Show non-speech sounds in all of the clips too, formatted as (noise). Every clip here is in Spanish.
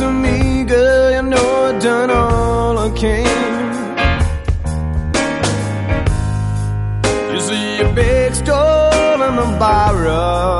of me, girl, you know I've done all I can. You see a big store and a borrow.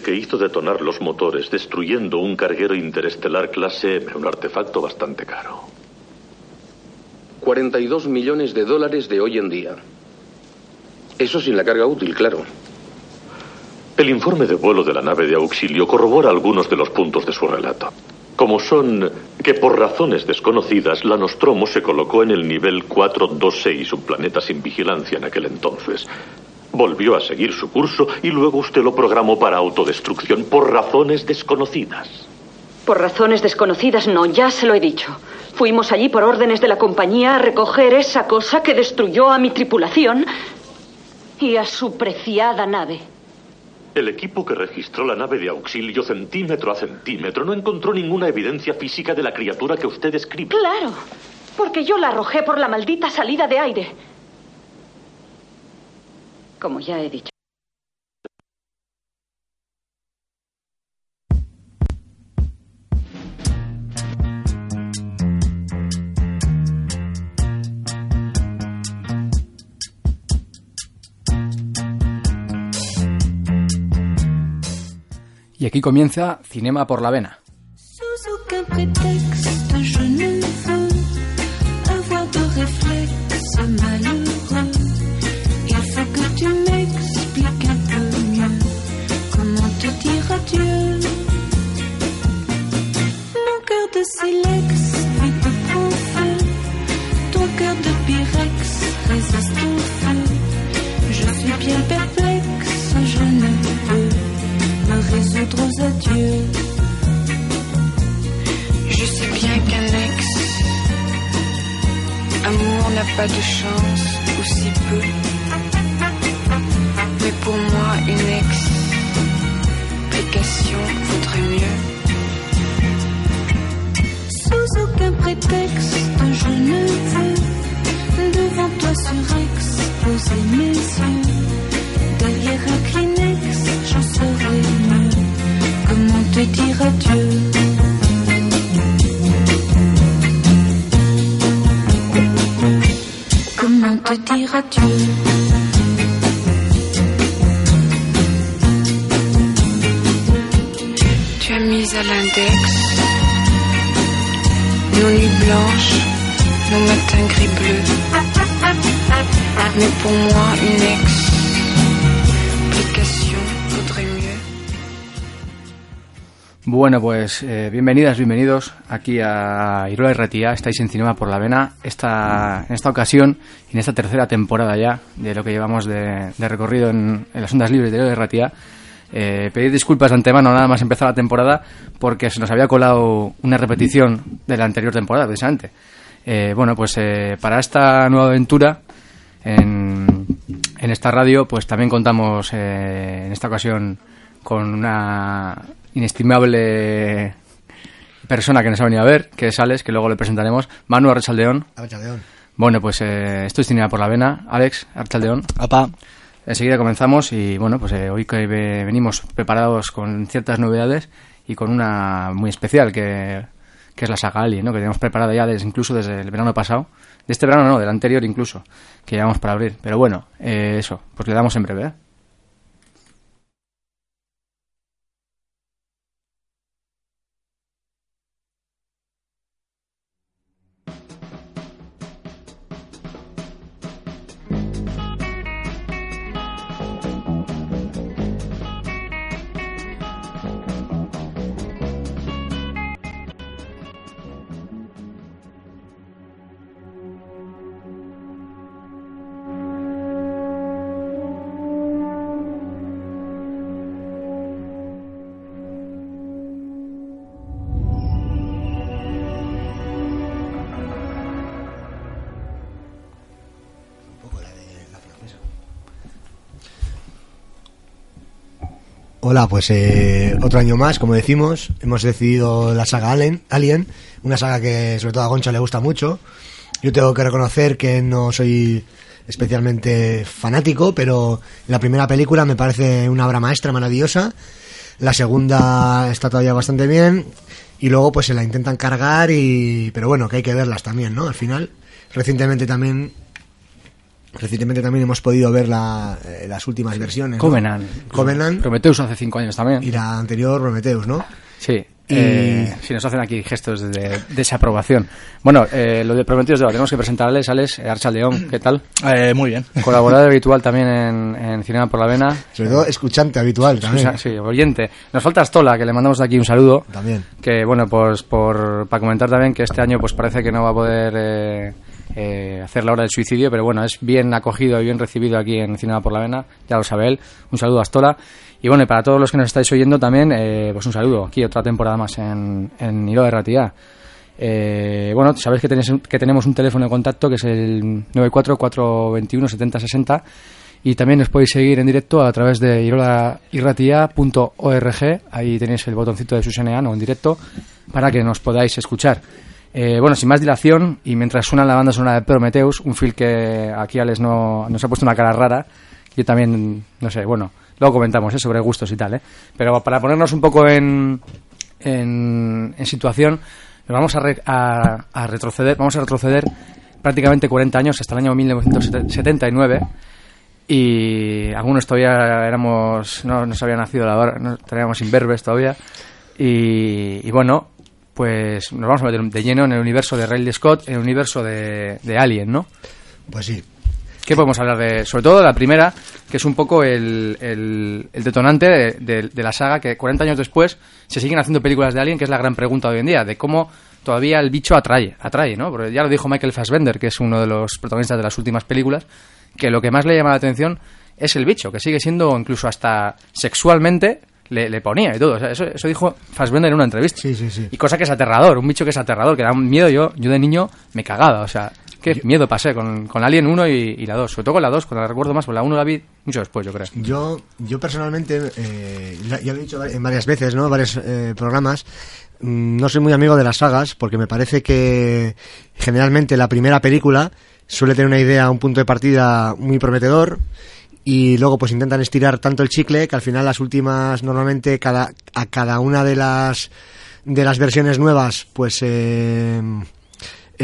Que hizo detonar los motores destruyendo un carguero interestelar clase M, un artefacto bastante caro. 42 millones de dólares de hoy en día. Eso sin la carga útil, claro. El informe de vuelo de la nave de auxilio corrobora algunos de los puntos de su relato. Como son que por razones desconocidas la Nostromo se colocó en el nivel 426, un planeta sin vigilancia en aquel entonces. Volvió a seguir su curso y luego usted lo programó para autodestrucción por razones desconocidas. Por razones desconocidas, no, ya se lo he dicho. Fuimos allí por órdenes de la compañía a recoger esa cosa que destruyó a mi tripulación y a su preciada nave. El equipo que registró la nave de auxilio centímetro a centímetro no encontró ninguna evidencia física de la criatura que usted describe. Claro, porque yo la arrojé por la maldita salida de aire. Como ya he dicho. Y aquí comienza Cinema por la Vena. Silex vite prend feu. Ton cœur de pyrex résiste au feu. Je suis bien perplexe, je ne peux me résoudre aux adieux. Je sais bien qu'un ex amour n'a pas de chance, ou si peu. Mais pour moi, une explication vaudrait mieux. Aucun prétexte, je ne veux. Devant toi surexposer mes yeux. Derrière un Kleenex, j'en saurai mieux. Comment te dire adieu? Comment te dire adieu? Tu as mis à l'index nos nuits blanches, nos matins gris bleus. Mais pour moi, une explication vaudrait mieux. Bueno, pues eh, bienvenidas, bienvenidos aquí a Irola y Ratía. Estáis en Cinema por la Vena. Esta, en esta ocasión, en esta tercera temporada ya de lo que llevamos de, de recorrido en, en las ondas libres de Irola y Ratía, eh, pedir disculpas de antemano nada más empezar la temporada porque se nos había colado una repetición de la anterior temporada, precisamente. Eh, bueno, pues eh, para esta nueva aventura en, en esta radio, pues también contamos eh, en esta ocasión con una inestimable persona que nos ha venido a ver, que es Alex, que luego le presentaremos. Manu Archaldeón. Archaldeón. Bueno, pues eh, esto es Cinema por la Vena. Alex Archaldeón. Apa. Enseguida comenzamos y bueno, pues eh, hoy que ve- venimos preparados con ciertas novedades y con una muy especial que, que es la saga Alien, ¿no? que tenemos preparada ya desde, incluso desde el verano pasado. De este verano no, del anterior incluso, que llevamos para abrir. Pero bueno, eh, eso, pues le damos en breve. ¿eh? Hola, pues eh, otro año más, como decimos, hemos decidido la saga Alien, Alien, una saga que sobre todo a Goncha le gusta mucho. Yo tengo que reconocer que no soy especialmente fanático, pero la primera película me parece una obra maestra maravillosa. La segunda está todavía bastante bien y luego pues se la intentan cargar y pero bueno, que hay que verlas también, ¿no? Al final, recientemente también recientemente también hemos podido ver la, eh, las últimas versiones. ¿no? Covenant. Covenant Prometheus hace cinco años también. y la anterior Prometheus, ¿no? Sí. Y- Eh, sí, nos hacen aquí gestos de desaprobación. Bueno, eh, lo de Prometheus de tenemos que presentarles, Alex eh, Archaldeón, ¿qué tal? Eh, muy bien. Colaborador (laughs) habitual también en, en Cinema por la Vena. Sobre todo escuchante habitual también. Sí, oyente. Nos falta Stola, que le mandamos de aquí un saludo. También. Que bueno, pues por, para comentar también que este año pues parece que no va a poder eh, hacer la hora del suicidio, pero bueno, es bien acogido y bien recibido aquí en Cinema por la Vena, ya lo sabe él. Un saludo a Stola. Y bueno, y para todos los que nos estáis oyendo también, eh, pues un saludo. Aquí otra temporada más en, en Hilo de. Eh, bueno, sabéis que, tenéis, que tenemos un teléfono de contacto que es el 94-421-7060 y también os podéis seguir en directo a través de irolairratia.org. Ahí tenéis el botoncito de Susanean o en directo para que nos podáis escuchar. Eh, bueno, sin más dilación, y mientras suena la banda sonora de Prometheus, un film que aquí Alex no, nos ha puesto una cara rara, yo también, no sé, bueno, luego comentamos ¿eh? sobre gustos y tal, ¿eh? pero para ponernos un poco en, en, en situación, vamos a, re- a, a retroceder, vamos a retroceder prácticamente 40 años hasta el año 1979 y algunos todavía éramos no nos había nacido la hora, no teníamos imberbes todavía y, y bueno pues nos vamos a meter de lleno en el universo de Ridley Scott en el universo de, de Alien ¿no? Pues sí. ¿Qué podemos hablar de? Sobre todo de la primera, que es un poco el, el- el detonante de, de- de la saga, que 40 años después se siguen haciendo películas de Alien, que es la gran pregunta de hoy en día, de cómo todavía el bicho atrae, atrae, ¿no? Porque ya lo dijo Michael Fassbender, que es uno de los protagonistas de las últimas películas, que lo que más le llama la atención es el bicho, que sigue siendo incluso hasta sexualmente le, le ponía y todo. O sea, eso, eso dijo Fassbender en una entrevista. Sí, sí, sí. Y cosa que es aterrador, un bicho que es aterrador, que da un miedo. Yo, yo de niño me cagaba, o sea, qué miedo pasé con, con Alien 1 y, y la 2. Sobre todo con la 2, cuando la recuerdo más, porque la 1 la vi mucho después, yo creo. Yo, yo personalmente, eh, ya ya lo he dicho en varias veces, ¿no? Varios eh, programas. mm, No soy muy amigo de las sagas porque me parece que generalmente la primera película suele tener una idea, un punto de partida muy prometedor y luego pues intentan estirar tanto el chicle que al final las últimas normalmente cada a cada una de las de las versiones nuevas pues eh,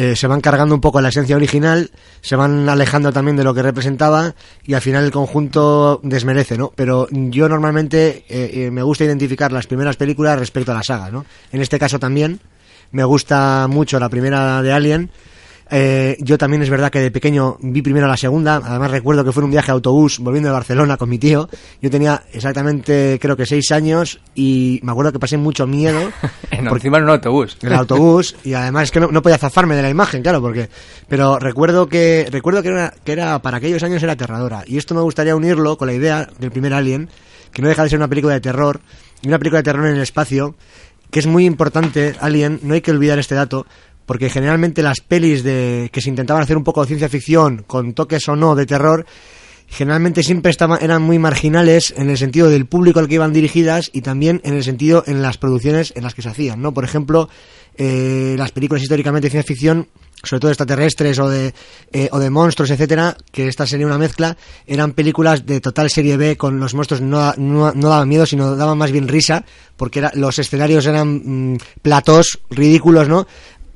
eh, se van cargando un poco la esencia original, se van alejando también de lo que representaba y al final el conjunto desmerece, ¿no? Pero yo normalmente eh, eh, me gusta identificar las primeras películas respecto a la saga, ¿no? En este caso también me gusta mucho la primera de Alien. Eh, yo también es verdad que de pequeño vi primero la segunda, además recuerdo que fue un viaje de autobús volviendo de Barcelona con mi tío. Yo tenía exactamente creo que seis años y me acuerdo que pasé mucho miedo (laughs) En, encima en un autobús. el autobús y además es que no, no podía zafarme de la imagen, claro, porque pero recuerdo que recuerdo que era, que era para aquellos años era aterradora y esto me gustaría unirlo con la idea del primer Alien, que no deja de ser una película de terror y una película de terror en el espacio, que es muy importante, Alien, no hay que olvidar este dato, porque generalmente las pelis de que se intentaban hacer un poco de ciencia ficción con toques o no de terror generalmente siempre estaban, eran muy marginales en el sentido del público al que iban dirigidas y también en el sentido en las producciones en las que se hacían, ¿no? Por ejemplo, eh, las películas históricamente de ciencia ficción, sobre todo extraterrestres o de, eh, o de monstruos, etcétera, que esta sería una mezcla, eran películas de total serie B con los monstruos no, no, no daban miedo, sino daban más bien risa, porque era, los escenarios eran mm, platós ridículos, ¿no?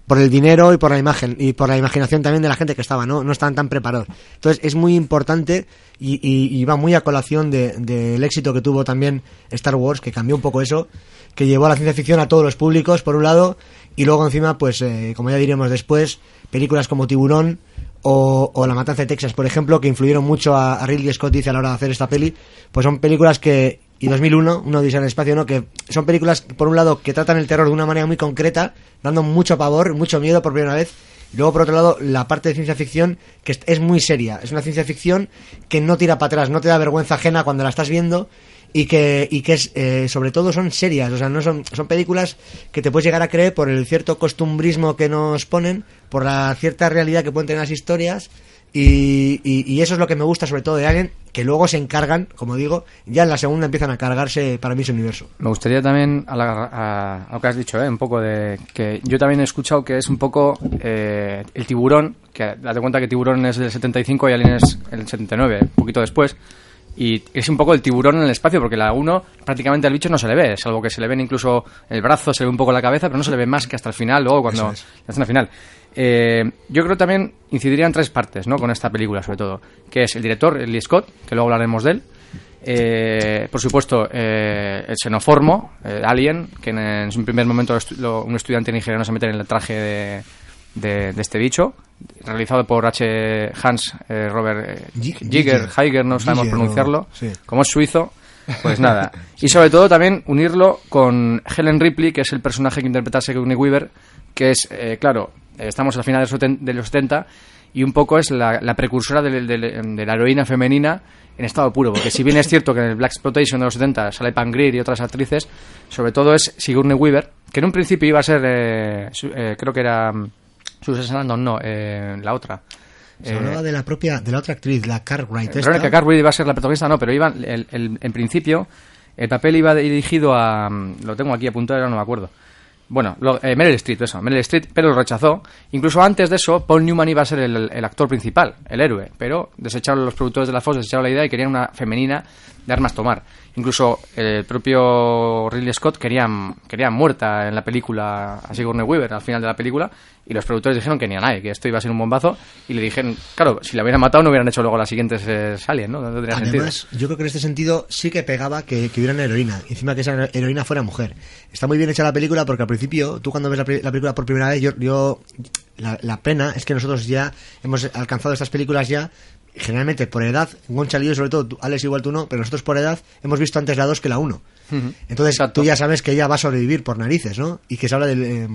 Por el dinero y por la imagen y por la imaginación también de la gente que estaba, ¿no? No estaban tan preparados. Entonces es muy importante y, y- va muy a colación de- del éxito que tuvo también Star Wars, que cambió un poco eso, que llevó a la ciencia ficción a todos los públicos, por un lado, y luego encima, pues, eh, como ya diremos después, películas como Tiburón o, o La Matanza de Texas, por ejemplo, que influyeron mucho a, a Ridley Scott, dice, a la hora de hacer esta peli, pues son películas que y 2001, uno dice en el espacio, ¿no? Que son películas, por un lado, que tratan el terror de una manera muy concreta, dando mucho pavor, mucho miedo por primera vez. Y luego, por otro lado, la parte de ciencia ficción, que es muy seria. Es una ciencia ficción que no tira para atrás, no te da vergüenza ajena cuando la estás viendo y que, y que es, eh, sobre todo son serias. O sea, no son, son películas que te puedes llegar a creer por el cierto costumbrismo que nos ponen, por la cierta realidad que pueden tener las historias. Y, y- y eso es lo que me gusta sobre todo de Alien, que luego se encargan, como digo, ya en la segunda empiezan a cargarse para mí ese universo. Me gustaría también, a, la- a- a lo que has dicho, ¿eh? un poco de que yo también he escuchado que es un poco eh, el tiburón, que date cuenta que tiburón es del 75 y Alien es el 79, un poquito después, y es un poco el tiburón en el espacio, porque la 1 prácticamente al bicho no se le ve, salvo que se le ven incluso el brazo, se le ve un poco la cabeza, pero no se le ve más que hasta el final, luego cuando es. la escena final. Eh, yo creo también incidiría en tres partes, ¿no? Con esta película, sobre todo, que es el director, Lee Scott, que luego hablaremos de él. Eh, por supuesto, eh, el xenoformo, eh, Alien, que en, en su primer momento lo- un estudiante nigeriano se mete en el traje de, de- de este bicho, realizado por H. Hans eh, Robert eh, Giger. Heiger, no sabemos pronunciarlo. Como es suizo, pues (laughs) nada. Y sobre todo también unirlo con Helen Ripley, que es el personaje que interpreta Sigourney Weaver, que es, eh, claro, estamos al final de los seten- de los 70 y un poco es la, la precursora de, de- de la heroína femenina en estado puro, porque si bien es cierto que en el Black Exploitation de los 70 sale Pam Grier y otras actrices, sobre todo es Sigourney Weaver, que en un principio iba a ser, eh, su- eh, creo que era mm, Susan Sarandon, no, eh, la otra. Se hablaba de la propia, de la otra actriz, la Cartwright. esta. Verónica Cartwright iba a ser la protagonista, no, pero iba, el- el- en principio, el papel iba dirigido a. mm, Lo tengo aquí apuntado, ahora no me acuerdo. Bueno, lo- eh, Meryl Streep, eso, Meryl Streep, pero lo rechazó. Incluso antes de eso, Paul Newman iba a ser el, el actor principal, el héroe, pero desecharon los productores de la Fox, desecharon la idea y querían una femenina de armas tomar. Incluso el propio Ridley Scott quería, quería muerta en la película a Sigourney Weaver al final de la película y los productores dijeron que ni a nadie, que esto iba a ser un bombazo y le dijeron, claro, si la hubieran matado no hubieran hecho luego las siguientes eh, Alien, ¿no? No tendría Además, sentido. yo creo que en este sentido sí que pegaba que, que hubiera una heroína. Encima que esa heroína fuera mujer. Está muy bien hecha la película porque al principio, tú cuando ves la, pe- la película por primera vez, yo, yo la, la pena es que nosotros ya hemos alcanzado estas películas ya, generalmente por edad, Goncha y yo sobre todo, tú, Alex igual tú no, pero nosotros por edad hemos visto antes la 2 que la 1. Entonces Exacto. tú ya sabes que ella va a sobrevivir por narices, ¿no? Y que se habla del... eh,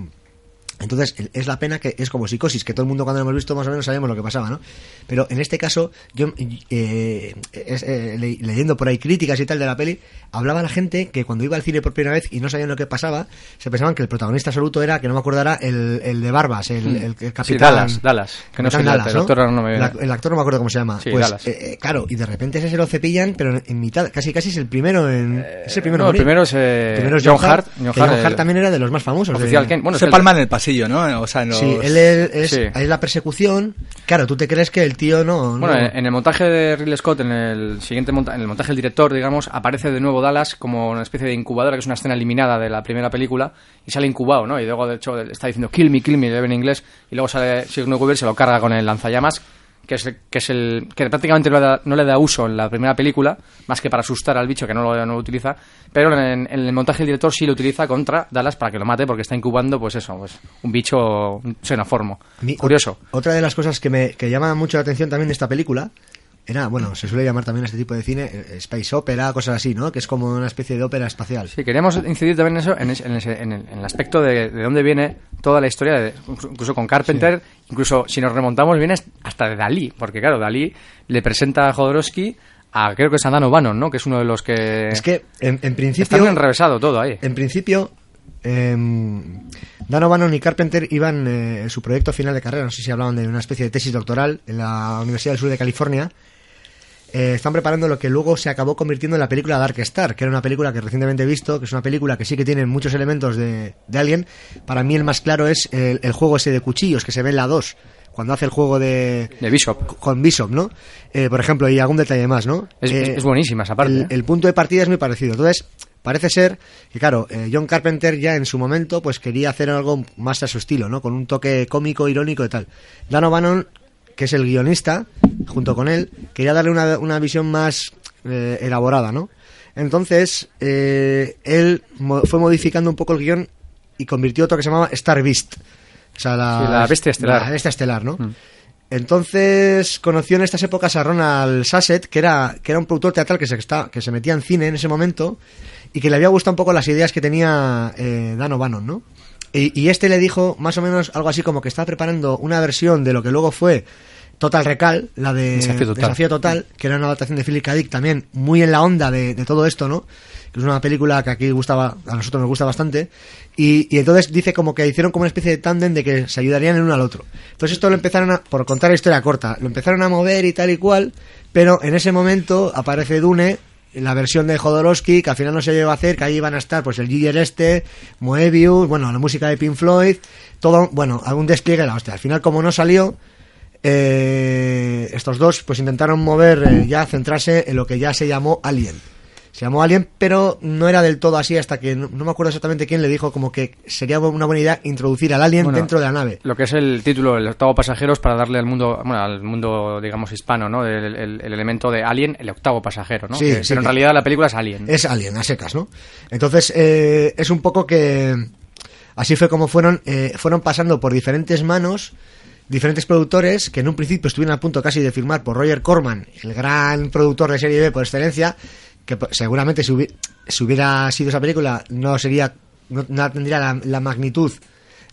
entonces, es la pena que es como psicosis, que todo el mundo cuando lo hemos visto más o menos sabemos lo que pasaba, ¿no? Pero en este caso, yo eh, es- eh, le- leyendo por ahí críticas y tal de la peli, hablaba la gente que cuando iba al cine por primera vez y no sabían lo que pasaba, se pensaban que el protagonista absoluto era, que no me acordara, el, el de Barbas, el, el, el Sí, capitán... Dallas, Dallas, que no Capitán sé, el- Dallas, el actor ahora no me ac- el actor no me acuerdo cómo se llama. Sí, pues, Dallas. eh, claro, y de repente ese se lo cepillan, pero en mitad, casi casi es el primero en... es el primero no, el primero es, eh, Primero es John John Hart. Hart, John Hart, Hart el- también era de los más famosos. de- Oficial Ken. Bueno, es Se palman en el pasillo. Pasillo, ¿no? O sea, en los... Sí, él es, es, Sí. ahí es la persecución. Claro, tú te crees que el tío no. Bueno, no- en el montaje de Ridley Scott, en el siguiente monta en el montaje del director, digamos, aparece de nuevo Dallas como una especie de incubadora, que es una escena eliminada de la primera película, y sale incubado, ¿no? Y luego, de hecho, está diciendo kill me, kill me, en inglés, y luego sale Sigourney Weaver, se lo carga con el lanzallamas, que es, que es el que prácticamente no le, da, no le da uso en la primera película, más que para asustar al bicho que no lo, no lo utiliza, pero en, en el montaje del director sí lo utiliza contra Dallas para que lo mate, porque está incubando, pues eso, pues un bicho xenoformo. Mi- Curioso. Otra de las cosas que me que llama mucho la atención también de esta película era, bueno, se suele llamar también a este tipo de cine eh, space opera, cosas así, ¿no? Que es como una especie de ópera espacial. Sí, queríamos incidir también en eso, en, ese- en ese- en el, en el aspecto de, de dónde viene toda la historia, de- incluso con Carpenter, incluso si nos remontamos, viene hasta de Dalí, porque claro, Dalí le presenta a Jodorowsky a, creo que es a Dan O'Bannon, ¿no? Que es uno de los que... Es que, en, en principio... Está muy enrevesado todo ahí. En principio, eh, Dan O'Bannon y Carpenter iban eh, en su proyecto final de carrera, no sé si hablaban de una especie de tesis doctoral en la Universidad del Sur de California. Eh, están preparando lo que luego se acabó convirtiendo en la película Dark Star, que era una película que recientemente he visto, que es una película que sí que tiene muchos elementos de, de Alien. Para mí el más claro es el, el juego ese de cuchillos que se ve en la 2, cuando hace el juego de... De Bishop. Con Bishop, ¿no? Eh, por ejemplo, y algún detalle más, ¿no? Es, Eh, es buenísima esa parte. el, ¿eh? el punto de partida es muy parecido. Entonces, parece ser que, claro, John Carpenter ya en su momento pues quería hacer algo más a su estilo, ¿no? Con un toque cómico, irónico y tal. Dan O'Bannon, que es el guionista, junto con él, quería darle una, una visión más eh, elaborada, ¿no? Entonces, eh, él mo- fue modificando un poco el guion y convirtió otro que se llamaba Star Beast. O sea, la, Sí, la bestia estelar. La bestia estelar, ¿no? Mm. Entonces conoció en estas épocas a Ronald Sasset, que era, que era un productor teatral que se, está, que se metía en cine en ese momento y que le había gustado un poco las ideas que tenía eh, Dan O'Bannon, ¿no? Y, y este le dijo más o menos algo así como que estaba preparando una versión de lo que luego fue Total Recall, la de Desafío Total. Desafío Total, que era una adaptación de Philip K. Dick también muy en la onda de, de todo esto, ¿no? Que es una película que aquí gustaba, a nosotros nos gusta bastante. Y, y entonces dice como que hicieron como una especie de tándem de que se ayudarían el uno al otro. Entonces esto lo empezaron a, por contar la historia corta, lo empezaron a mover y tal y cual, pero en ese momento aparece Dune, la versión de Jodorowsky, que al final no se llegó a hacer, que ahí iban a estar pues el Giger este, Moebius, bueno, la música de Pink Floyd, todo, bueno, algún despliegue de la hostia. Al final como no salió, eh, estos dos pues intentaron mover, eh, ya centrarse en lo que ya se llamó Alien. Se llamó Alien, pero no era del todo así hasta que no, no me acuerdo exactamente quién le dijo como que sería una buena idea introducir al Alien Bueno, dentro de la nave. Lo que es el título, el octavo pasajero, es para darle al mundo, bueno, al mundo, digamos, hispano, ¿no? El, el- el elemento de Alien, el octavo pasajero, ¿no? Sí, Que- sí, pero en realidad la película es Alien. Es Alien, a secas, ¿no? Entonces, eh, es un poco que... Así fue como fueron, eh, fueron pasando por diferentes manos, diferentes productores, que en un principio estuvieron a punto casi de firmar por Roger Corman, el gran productor de serie B por excelencia, que seguramente si, hubi- si hubiera sido esa película no sería, no, no tendría la magnitud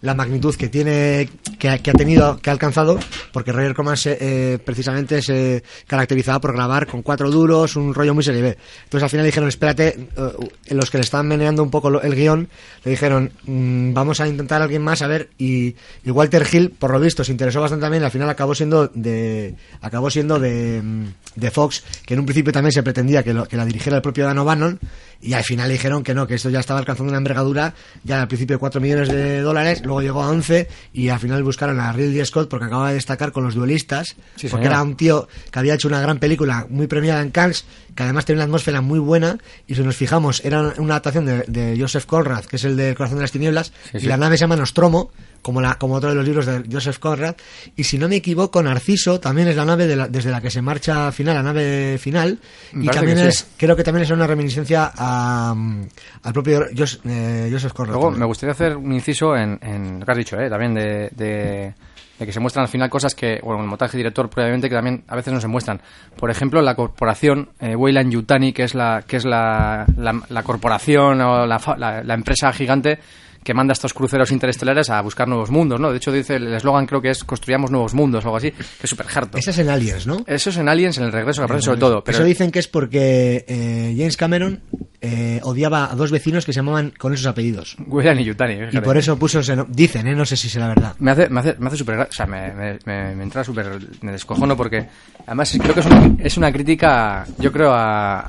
la magnitud que tiene que, que ha tenido que ha alcanzado porque Roger Corman se, eh, precisamente se caracterizaba por grabar con cuatro duros un rollo muy serie B. Entonces al final dijeron espérate eh, los que le estaban meneando un poco el guion le dijeron "Mm, vamos a intentar a alguien más a ver y, Walter Hill por lo visto se interesó bastante también al final acabó siendo de acabó siendo de, mm, de Fox que en un principio también se pretendía que, que la dirigiera el propio Dan O'Bannon y al final le dijeron que no, que esto ya estaba alcanzando una envergadura ya al principio de 4 millones de dólares, luego llegó a 11 y al final buscaron a Ridley Scott porque acaba de destacar con Los Duelistas, Sí, porque era un tío que había hecho una gran película muy premiada en Cannes, que además tenía una atmósfera muy buena y si nos fijamos era una adaptación de, de Joseph Conrad, que es el de Corazón de las Tinieblas, Sí, y la nave se llama Nostromo, como, la, como otro de los libros de Joseph Conrad, y si no me equivoco, Narciso también es la nave de la- desde la que se marcha final, la nave final, Me y también es, sí. creo que también es una reminiscencia a, mm, al propio Jos- eh, Joseph Conrad. Luego también. me gustaría hacer un inciso en, en lo que has dicho, ¿eh? También de, de- de que se muestran al final cosas que, bueno, el montaje director probablemente que también a veces no se muestran. Por ejemplo, la corporación eh, Weyland Yutani, que es la que es la, la, la corporación o la- la empresa gigante que manda estos cruceros interestelares a buscar nuevos mundos, ¿no? De hecho, dice el eslogan creo que es construyamos nuevos mundos o algo así, que es súper harto. Esa es en Aliens, ¿no? Eso es en Aliens, en el regreso, que aparece sobre todo. Pero Eso dicen que es porque eh, James Cameron eh, odiaba a dos vecinos que se llamaban con esos apellidos. Weyland y Yutani, Y por eso puso ese no- Dicen, ¿eh? No sé si será verdad. Me hace, me hace, me hace súper... gra- O sea, me, me, me, me entra súper... Me descojono porque... Además, creo que es una, es una crítica, yo creo, a, a,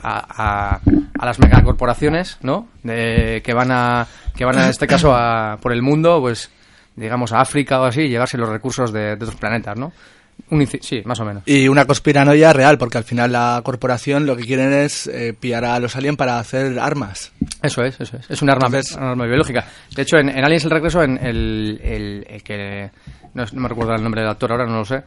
a, a las megacorporaciones, ¿no? De, que van a... Que van, a, en este caso, a, por el mundo, pues... digamos, a África o así y llevarse los recursos de, de otros planetas, ¿no? Un sí, más o menos. Y una conspiranoia real, porque al final la corporación lo que quieren es eh, pillar a los aliens para hacer armas. Eso es, eso es. Es un arma, Entonces- un arma biológica. De hecho, en, en Aliens el regreso, en el, el- el que... No, no me recuerdo el nombre del actor ahora, no lo sé.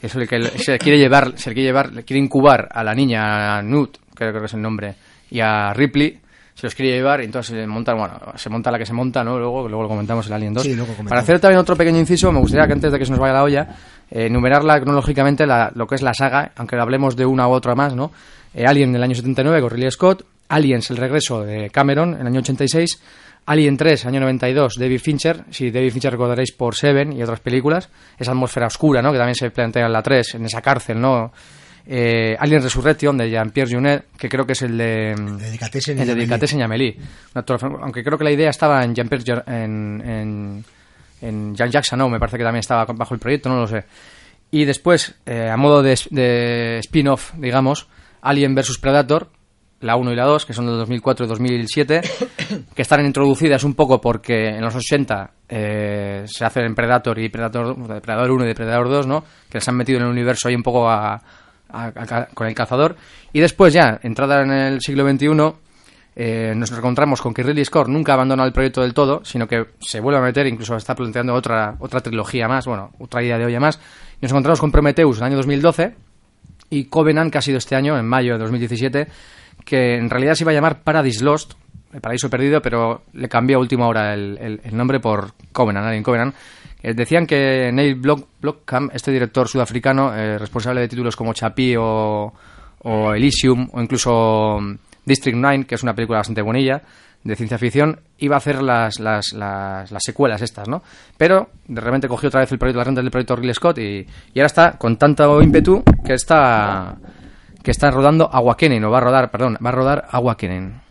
Es el que se quiere llevar, se quiere llevar, le quiere incubar a la niña Newt, creo, creo que es el nombre, y a Ripley, se los quiere llevar, y entonces se monta, bueno, se monta la que se monta, ¿no? Luego, luego lo comentamos el Alien 2. Sí, luego comentamos. Para hacer también otro pequeño inciso, me gustaría que antes de que se nos vaya la olla, eh, enumerarla cronológicamente la- lo que es la saga, aunque hablemos de una u otra más, ¿no? Eh, Alien en el año 79 con Ridley Scott, Aliens el regreso de Cameron en el año 86, Alien 3 año 92 David Fincher, si David Fincher recordaréis por Seven y otras películas, esa atmósfera oscura, ¿no? Que también se plantea en la 3, en esa cárcel, ¿no? Eh, Alien Resurrection de Jean-Pierre Junet, que creo que es el de El de Delicatessen y el de Amélie. Aunque creo que la idea estaba en Jean-Pierre en, en, en Jean Jackson, no, me parece que también estaba bajo el proyecto, no lo sé. Y después, eh, a modo de, de spin-off, digamos, Alien vs Predator, la 1 y la 2, que son del 2004 y 2007, (coughs) que están introducidas un poco porque en los 80 eh, se hacen Predator y Predator, Depredador 1 y Depredador 2, ¿no? Que les han metido en el universo ahí un poco a, a- a- con el cazador. Y después ya, entrada en el siglo XXI, eh, nos encontramos con que Ridley Scott nunca abandona el proyecto del todo, sino que se vuelve a meter, incluso está planteando otra, otra trilogía más, bueno, otra idea de olla más. Y nos encontramos con Prometheus en el año 2012 y Covenant, que ha sido este año, en mayo de 2017, que en realidad se iba a llamar Paradise Lost, el paraíso perdido, pero le cambió a última hora el, nombre por Covenant, Alien Covenant. Eh, decían que Neil Block, Blomkamp, este director sudafricano, eh, responsable de títulos como Chapi o, o Elysium, o incluso mm, District 9, que es una película bastante bonilla, de ciencia ficción, iba a hacer las, las, las, las secuelas estas, ¿no? Pero de repente cogió otra vez el proyecto, la renta del proyecto Ridley Scott y, y ahora está con tanto ímpetu que está que está rodando Aguakenen, o va a rodar, perdón, va a rodar Aguakenen.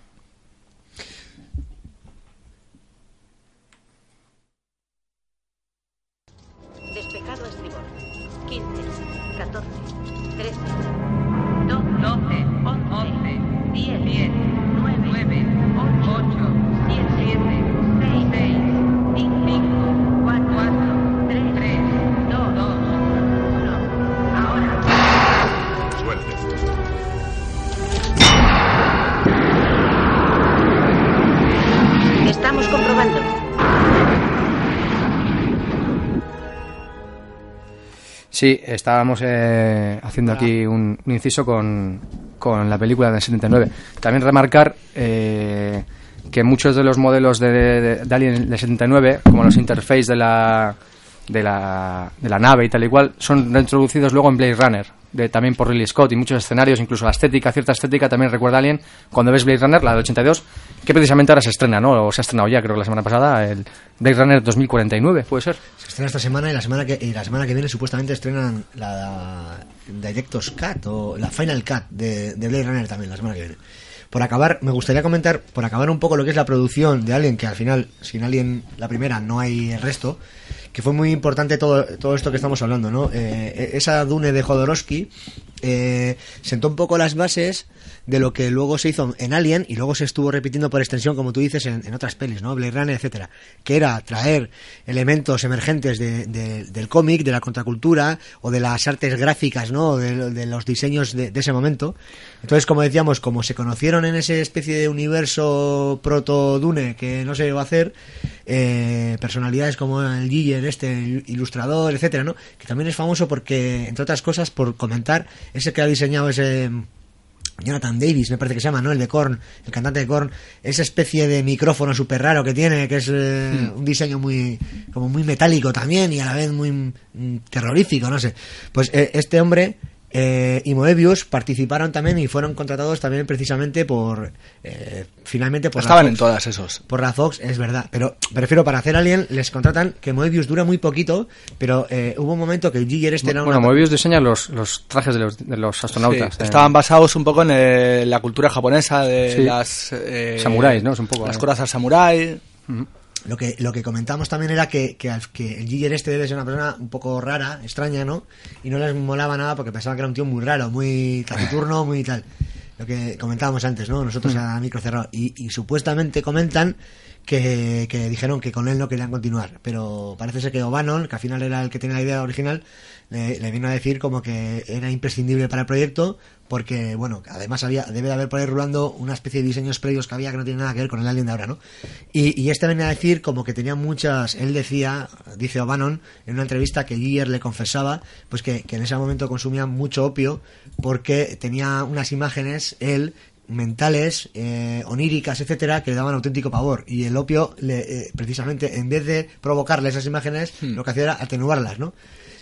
Sí, estábamos eh, haciendo aquí un, un inciso con, con la película del 79. También remarcar eh, que muchos de los modelos de, de, de Alien del 79, como los interface de la, de la, de la nave y tal y cual, son reintroducidos luego en Blade Runner, de, también por Ridley Scott y muchos escenarios, incluso la estética, cierta estética también recuerda a Alien. Cuando ves Blade Runner, la del 82, que precisamente ahora se estrena, ¿no? O se ha estrenado ya, creo que la semana pasada, el Blade Runner 2049, puede ser. Se estrena esta semana y la semana que, y la semana que viene supuestamente estrenan la Director's Cut o la Final Cut de, de Blade Runner también la semana que viene. Por acabar, me gustaría comentar, por acabar un poco lo que es la producción de Alien, que al final, sin Alien la primera, no hay el resto, que fue muy importante todo, todo esto que estamos hablando, ¿no? Eh, esa Dune de Jodorowsky eh, sentó un poco las bases de lo que luego se hizo en Alien y luego se estuvo repitiendo por extensión, como tú dices, en, en otras pelis, ¿no? Blade Runner, etcétera, que era traer elementos emergentes de- de- del cómic, de la contracultura o de las artes gráficas, ¿no? De, de los diseños de, ese momento. Entonces, como decíamos, como se conocieron en ese especie de universo proto-Dune que no se va a hacer, eh, personalidades como el Giger, este ilustrador, etcétera, ¿no? Que también es famoso porque, entre otras cosas, por comentar, ese que ha diseñado ese Jonathan Davis, me parece que se llama, ¿no? El de Korn, el cantante de Korn, esa especie de micrófono súper raro que tiene, que es eh, un diseño muy, como muy metálico también y a la vez muy mm, terrorífico, no sé. Pues eh, este hombre eh, y Moebius participaron también y fueron contratados también precisamente por, eh, finalmente por la Estaban Fox. en todas esos. Por la Fox, es verdad. Pero prefiero para hacer Alien, les contratan que Moebius dura muy poquito, pero eh, hubo un momento que el Giger este era Bueno, una... Moebius diseña los, los trajes de los, de los astronautas. Sí, eh, estaban basados un poco en eh, la cultura japonesa de Sí. las eh, Samuráis, ¿no? Es un poco, las eh. corazas samurái. Lo que, lo que comentamos también era que, que, que el Giger este debe ser una persona un poco rara, extraña, ¿no? Y no les molaba nada porque pensaban que era un tío muy raro, muy taciturno, muy tal. Lo que comentábamos antes, ¿no? Nosotros a micro cerrado. Y, y supuestamente comentan que, dijeron que con él no querían continuar. Pero parece ser que O'Bannon, que al final era el que tenía la idea original, le, vino a decir como que era imprescindible para el proyecto porque, bueno, además había debe de haber por ahí rulando una especie de diseños previos que había que no tiene nada que ver con el Alien de ahora, ¿no? Y, este venía a decir como que tenía muchas, él decía, dice O'Bannon en una entrevista que Giger le confesaba, pues que en ese momento consumía mucho opio porque tenía unas imágenes, él, mentales, eh, oníricas, etcétera, que le daban auténtico pavor. Y el opio, le, eh, precisamente, en vez de provocarle esas imágenes, lo que hacía era atenuarlas, ¿no?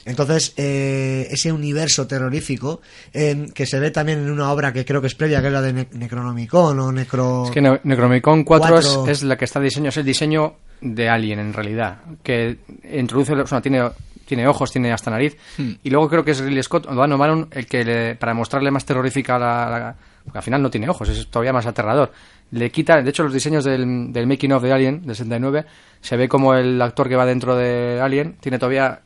Entonces, eh, ese universo terrorífico, eh, que se ve también en una obra que creo que es previa, que es la de Ne- Necronomicon o Necro... Es que Ne- Necronomicon 4, Cuatro. Es, es la que está diseño, es el diseño de Alien en realidad, que introduce, o sea, tiene, tiene ojos, tiene hasta nariz, Hmm. y luego creo que es Ridley Scott o Dan O'Bannon el que le- para mostrarle más terrorífica la, la- porque al final no tiene ojos, es todavía más aterrador. Le quita, de hecho los diseños del, del making of de Alien del 69 se ve como el actor que va dentro de Alien tiene todavía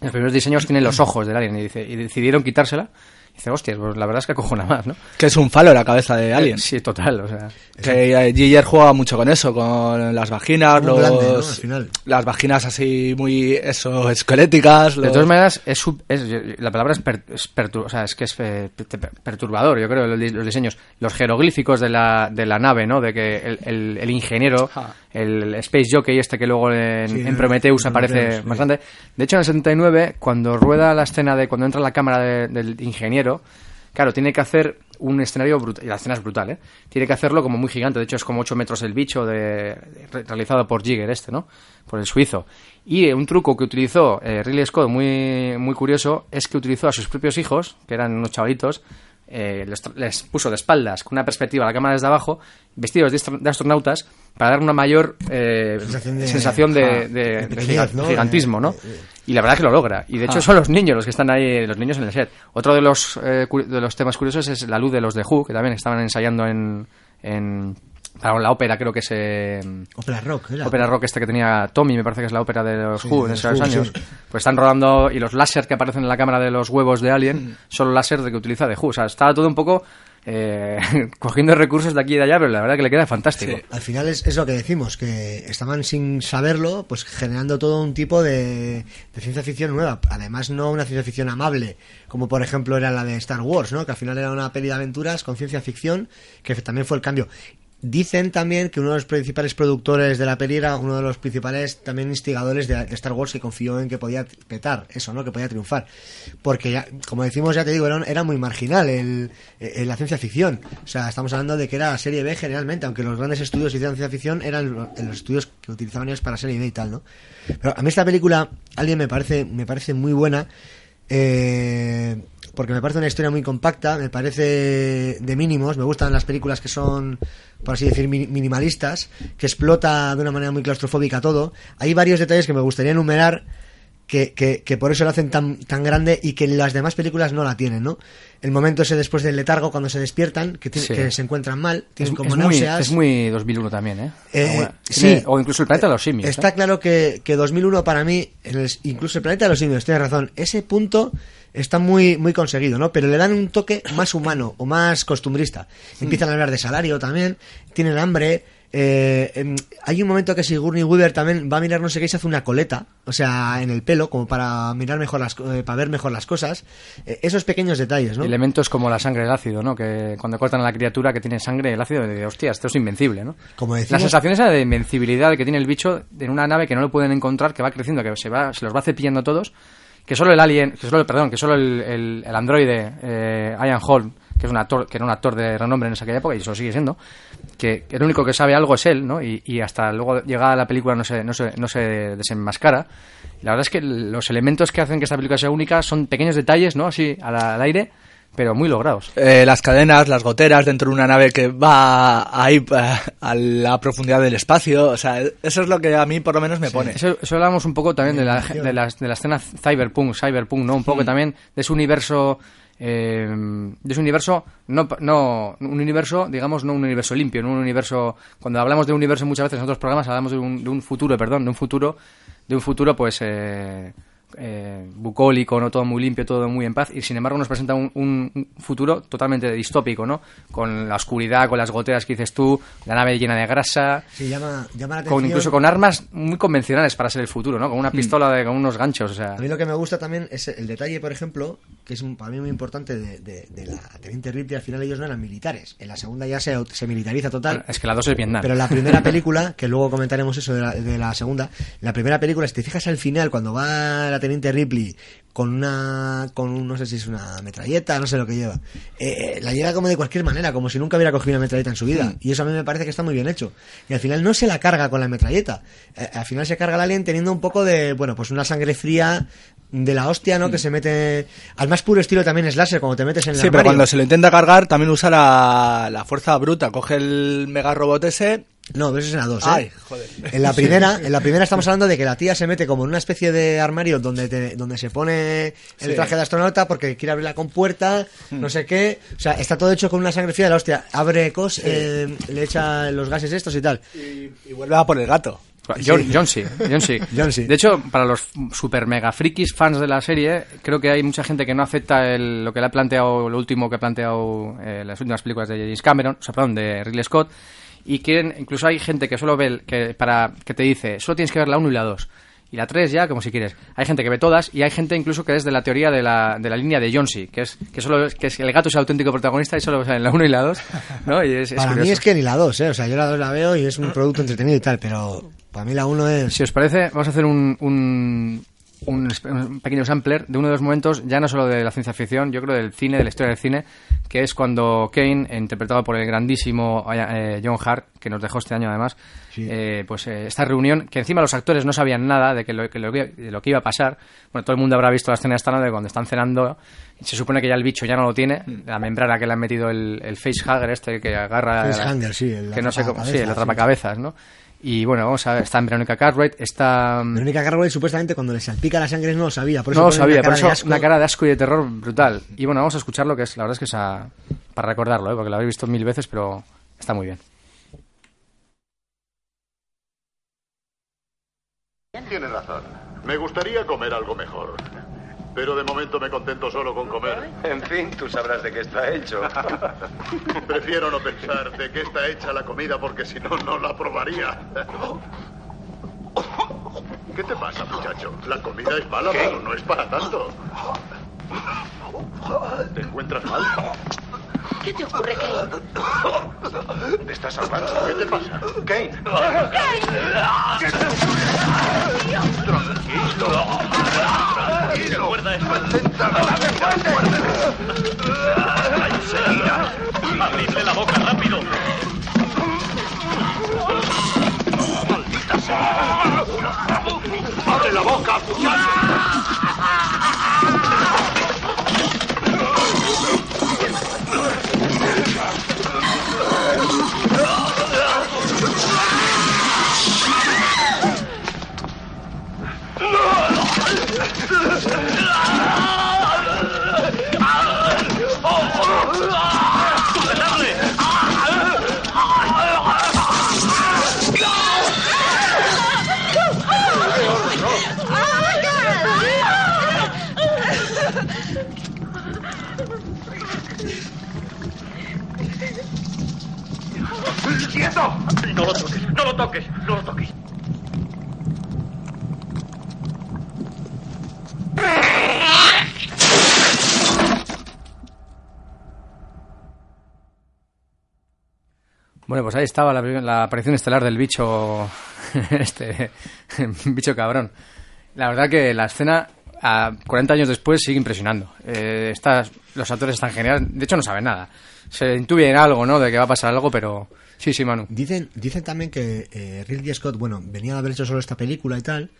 los primeros diseños tiene los ojos del Alien y, dice, y decidieron quitársela. Dice, hostia, pues la verdad es que acojona más, ¿no? Que es un falo la cabeza de Alien. Sí, total, o sea. Que eh, Giger juega mucho con eso, con las vaginas, los, blande, ¿no? Al final. las vaginas así muy eso esqueléticas. De los- todas maneras, es, es- la palabra es, per- es pertur- o sea, es que es eh, pe- pe- perturbador, yo creo, los, di- los diseños. Los jeroglíficos de la, de la nave, ¿no? De que el, el- el ingeniero, Ajá. El Space Jockey este que luego en, Sí, en Prometheus aparece sí. bastante. De hecho, en el 79, cuando rueda la escena de cuando entra la cámara de- del ingeniero, claro, tiene que hacer un escenario brutal, y la escena es brutal, ¿eh? Tiene que hacerlo como muy gigante, de hecho es como 8 metros el bicho de, re- realizado por Jigger este, ¿no? Por el suizo. Y un truco que utilizó eh, Ridley Scott muy, muy curioso es que utilizó a sus propios hijos, que eran unos chavalitos, eh, les, les puso de espaldas con una perspectiva a la cámara desde abajo, vestidos de astronautas, para dar una mayor eh, Sensación de- sensación de, ajá, de- de de pequeñez, giga- ¿no? gigantismo, ¿no? De- de- Y la verdad que lo logra. Y de hecho Ah. son los niños los que están ahí, los niños en el set. Otro de los, eh, de los temas curiosos es la luz de los de Who, que también estaban ensayando en... en para la ópera, creo que es... eh, Opera Rock, era. ópera rock esta que tenía Tommy, me parece que es la ópera de los Sí, Who de en esos años. sí. Pues están rodando y los láser que aparecen en la cámara de los huevos de Alien son los láser de que utiliza The Who. O sea, estaba todo un poco eh, (laughs) cogiendo recursos de aquí y de allá, pero la verdad que le queda fantástico. Al final es, es lo que decimos, que estaban sin saberlo, pues generando todo un tipo de, de ciencia ficción nueva. Además, no una ciencia ficción amable, como por ejemplo era la de Star Wars, ¿no? Que al final era una peli de aventuras con ciencia ficción, que también fue el cambio. Dicen también que uno de los principales productores de la peli era uno de los principales también instigadores de, Star Wars que confió en que podía petar eso, ¿no? Que podía triunfar. Porque ya, como decimos, ya te digo, era, era muy marginal el, el- la ciencia ficción. O sea, estamos hablando de que era serie B generalmente, aunque los grandes estudios hicieron ciencia ficción eran lo- los estudios que utilizaban ellos para serie B y tal, ¿no? Pero a mí esta película, alguien me parece, me parece muy buena. eh, porque me parece una historia muy compacta, me parece de mínimos, me gustan las películas que son, por así decir, mi- minimalistas, que explota de una manera muy claustrofóbica todo. Hay varios detalles que me gustaría enumerar que, que, que por eso lo hacen tan, tan grande y que las demás películas no la tienen, ¿no? El momento ese después del letargo, cuando se despiertan, que, tienen- Sí. que se encuentran mal, tienen Es, como es muy, náuseas. es muy 2001 también, ¿eh? Eh, Alguna- sí. O incluso el planeta de los simios. Está ¿eh? claro que, que 2001 para mí, en el- incluso el planeta de los simios, tienes razón, ese punto está muy, muy conseguido, ¿no? Pero le dan un toque más humano o más costumbrista. Empiezan a hablar de salario también, tienen hambre. Eh, em, hay un momento que Sigourney Weaver también va a mirar no sé qué y se hace una coleta, o sea, en el pelo, como para mirar mejor las, eh, para ver mejor las cosas. Eh, esos pequeños detalles, ¿no? Elementos como la sangre el ácido, ¿no? Que cuando cortan a la criatura que tiene sangre el ácido, de hostia, esto es invencible, ¿no? Como La decimos, sensación esa de invencibilidad que tiene el bicho en una nave que no lo pueden encontrar, que va creciendo, que se va, se los va cepillando todos, que solo el alien, que solo, perdón, que solo el, el, el androide eh, Ian Holm, que es un actor, que era un actor de renombre en aquella época y eso lo sigue siendo, que el único que sabe algo es él, ¿no? Y, y hasta luego llegada la película no se, no se, no se desenmascara. La verdad es que los elementos que hacen que esta película sea única son pequeños detalles, ¿no? Así al, al aire, pero muy logrados. Eh, las cadenas, las goteras dentro de una nave que va ahí eh, a la profundidad del espacio. O sea, eso es lo que a mí por lo menos me pone. Eso, eso hablamos un poco también de la, de, la, de la escena cyberpunk, cyberpunk, ¿no? Un poco también de ese universo, eh, ese universo, no, no, un universo, digamos, no un universo limpio, no un universo, cuando hablamos de un universo muchas veces en otros programas hablamos de un, de un futuro, perdón, de un futuro, de un futuro pues, eh, eh, bucólico, no todo muy limpio, todo muy en paz, y sin embargo nos presenta un, futuro totalmente distópico, ¿no? Con la oscuridad, con las goteras que dices tú, la nave llena de grasa, Sí, llama, llama la atención. con, incluso con armas muy convencionales para ser el futuro, ¿no? Con una pistola de, con unos ganchos, o sea... A mí lo que me gusta también es el detalle, por ejemplo, que es un- para mí muy importante de, de- de la Teniente Ripley. Al final ellos no eran militares. En la segunda ya se, se militariza total. Es que la dos es Vietnam. Pero la primera (laughs) película, que luego comentaremos eso de la, de la segunda, la primera película, si te fijas al final, cuando va la Teniente Ripley con una, con un, no sé si es una metralleta, no sé lo que lleva, eh, eh, la lleva como de cualquier manera, como si nunca hubiera cogido una metralleta en su vida. Y eso a mí me parece que está muy bien hecho. Y al final no se la carga con la metralleta. Eh, al final se carga el alien teniendo un poco de, bueno, pues una sangre fría de la hostia, ¿no? Que se mete al más puro estilo también es láser cuando te metes en el Sí, pero cuando se lo intenta cargar también usa la, la fuerza bruta. Coge el mega robot ese. No, pero eso es en la 2, ¿eh? Ay, joder. En la primera, (laughs) en la primera estamos hablando de que la tía se mete como en una especie de armario donde te- donde se pone el Sí. Traje de astronauta porque quiere abrir la compuerta, no sé qué. O sea, está todo hecho con una sangre fría de la hostia. Abre cos, eh, le echa los gases estos y tal. Y, y vuelve a por el gato. John, John sí, John sí. (laughs) John sí. De hecho, para los super mega frikis fans de la serie, creo que hay mucha gente que no acepta el- lo que le ha planteado, lo último que ha planteado eh, las últimas películas de James Cameron, o sea, perdón, de Ridley Scott, y quieren, incluso hay gente que solo ve, que para que te dice, solo tienes que ver la 1 y la 2. Y la 3 ya, como si quieres. Hay gente que ve todas y hay gente incluso que es de la teoría de la, de la línea de Johnsy, que es que solo que es el gato es el auténtico protagonista y solo sale en la 1 y la 2, ¿no? Y es, es Para mí es que ni la 2, ¿eh? O sea, yo la 2 la veo y es un producto entretenido y tal, pero para mí la 1 es... Si os parece, vamos a hacer un, un, un pequeño sampler de uno de los momentos, ya no solo de la ciencia ficción, yo creo del cine, de la historia del cine, que es cuando Kane, interpretado por el grandísimo eh, John Hart, que nos dejó este año además, eh, pues eh, esta reunión, que encima los actores no sabían nada de, que lo, que lo que- de lo que iba a pasar. Bueno, todo el mundo habrá visto la escena esta de cuando están cenando, se supone que ya el bicho ya no lo tiene, la membrana que le han metido el, el facehugger este que agarra... Facehanger, sí, el que no sé cómo, sí, el atrapacabezas, ¿no? Y bueno, vamos a ver, está en Verónica Cartwright, está... Verónica Cartwright supuestamente cuando le salpica la sangre no lo sabía, por eso no lo sabía, una por cara eso de asco. una cara de asco y de terror brutal. Y bueno, vamos a escuchar lo que es, la verdad es que es a- para recordarlo, ¿eh? porque lo habéis visto mil veces, pero está muy bien. Tiene razón. Me gustaría comer algo mejor. Pero de momento me contento solo con comer. En fin, tú sabrás de qué está hecho. (laughs) Prefiero no pensar de qué está hecha la comida porque si no, no la probaría. ¿Qué te pasa, muchacho? La comida es mala, pero no es para tanto. ¿Te encuentras mal? ¿Qué te ocurre, Kate? ¿Te estás salvando? ¿Qué te pasa? Kane. ¿Qué te Tranquilo. Recuerda eso. Enseguida. Abridle la boca, rápido. ¡Maldita sea! ¡Abre la boca, muchacho! No lo toques, no lo toques, no lo toques. Bueno, pues ahí estaba la, aparición estelar del bicho, (laughs) este (laughs) bicho cabrón. La verdad que la escena, a 40 años después, sigue impresionando. Eh, los actores están geniales. De hecho, no saben nada. Se intuyen algo, ¿no? De que va a pasar algo, pero... Sí, sí, Manu. Dicen, dicen también que eh, Ridley Scott, bueno, venía de haber hecho solo esta película y tal,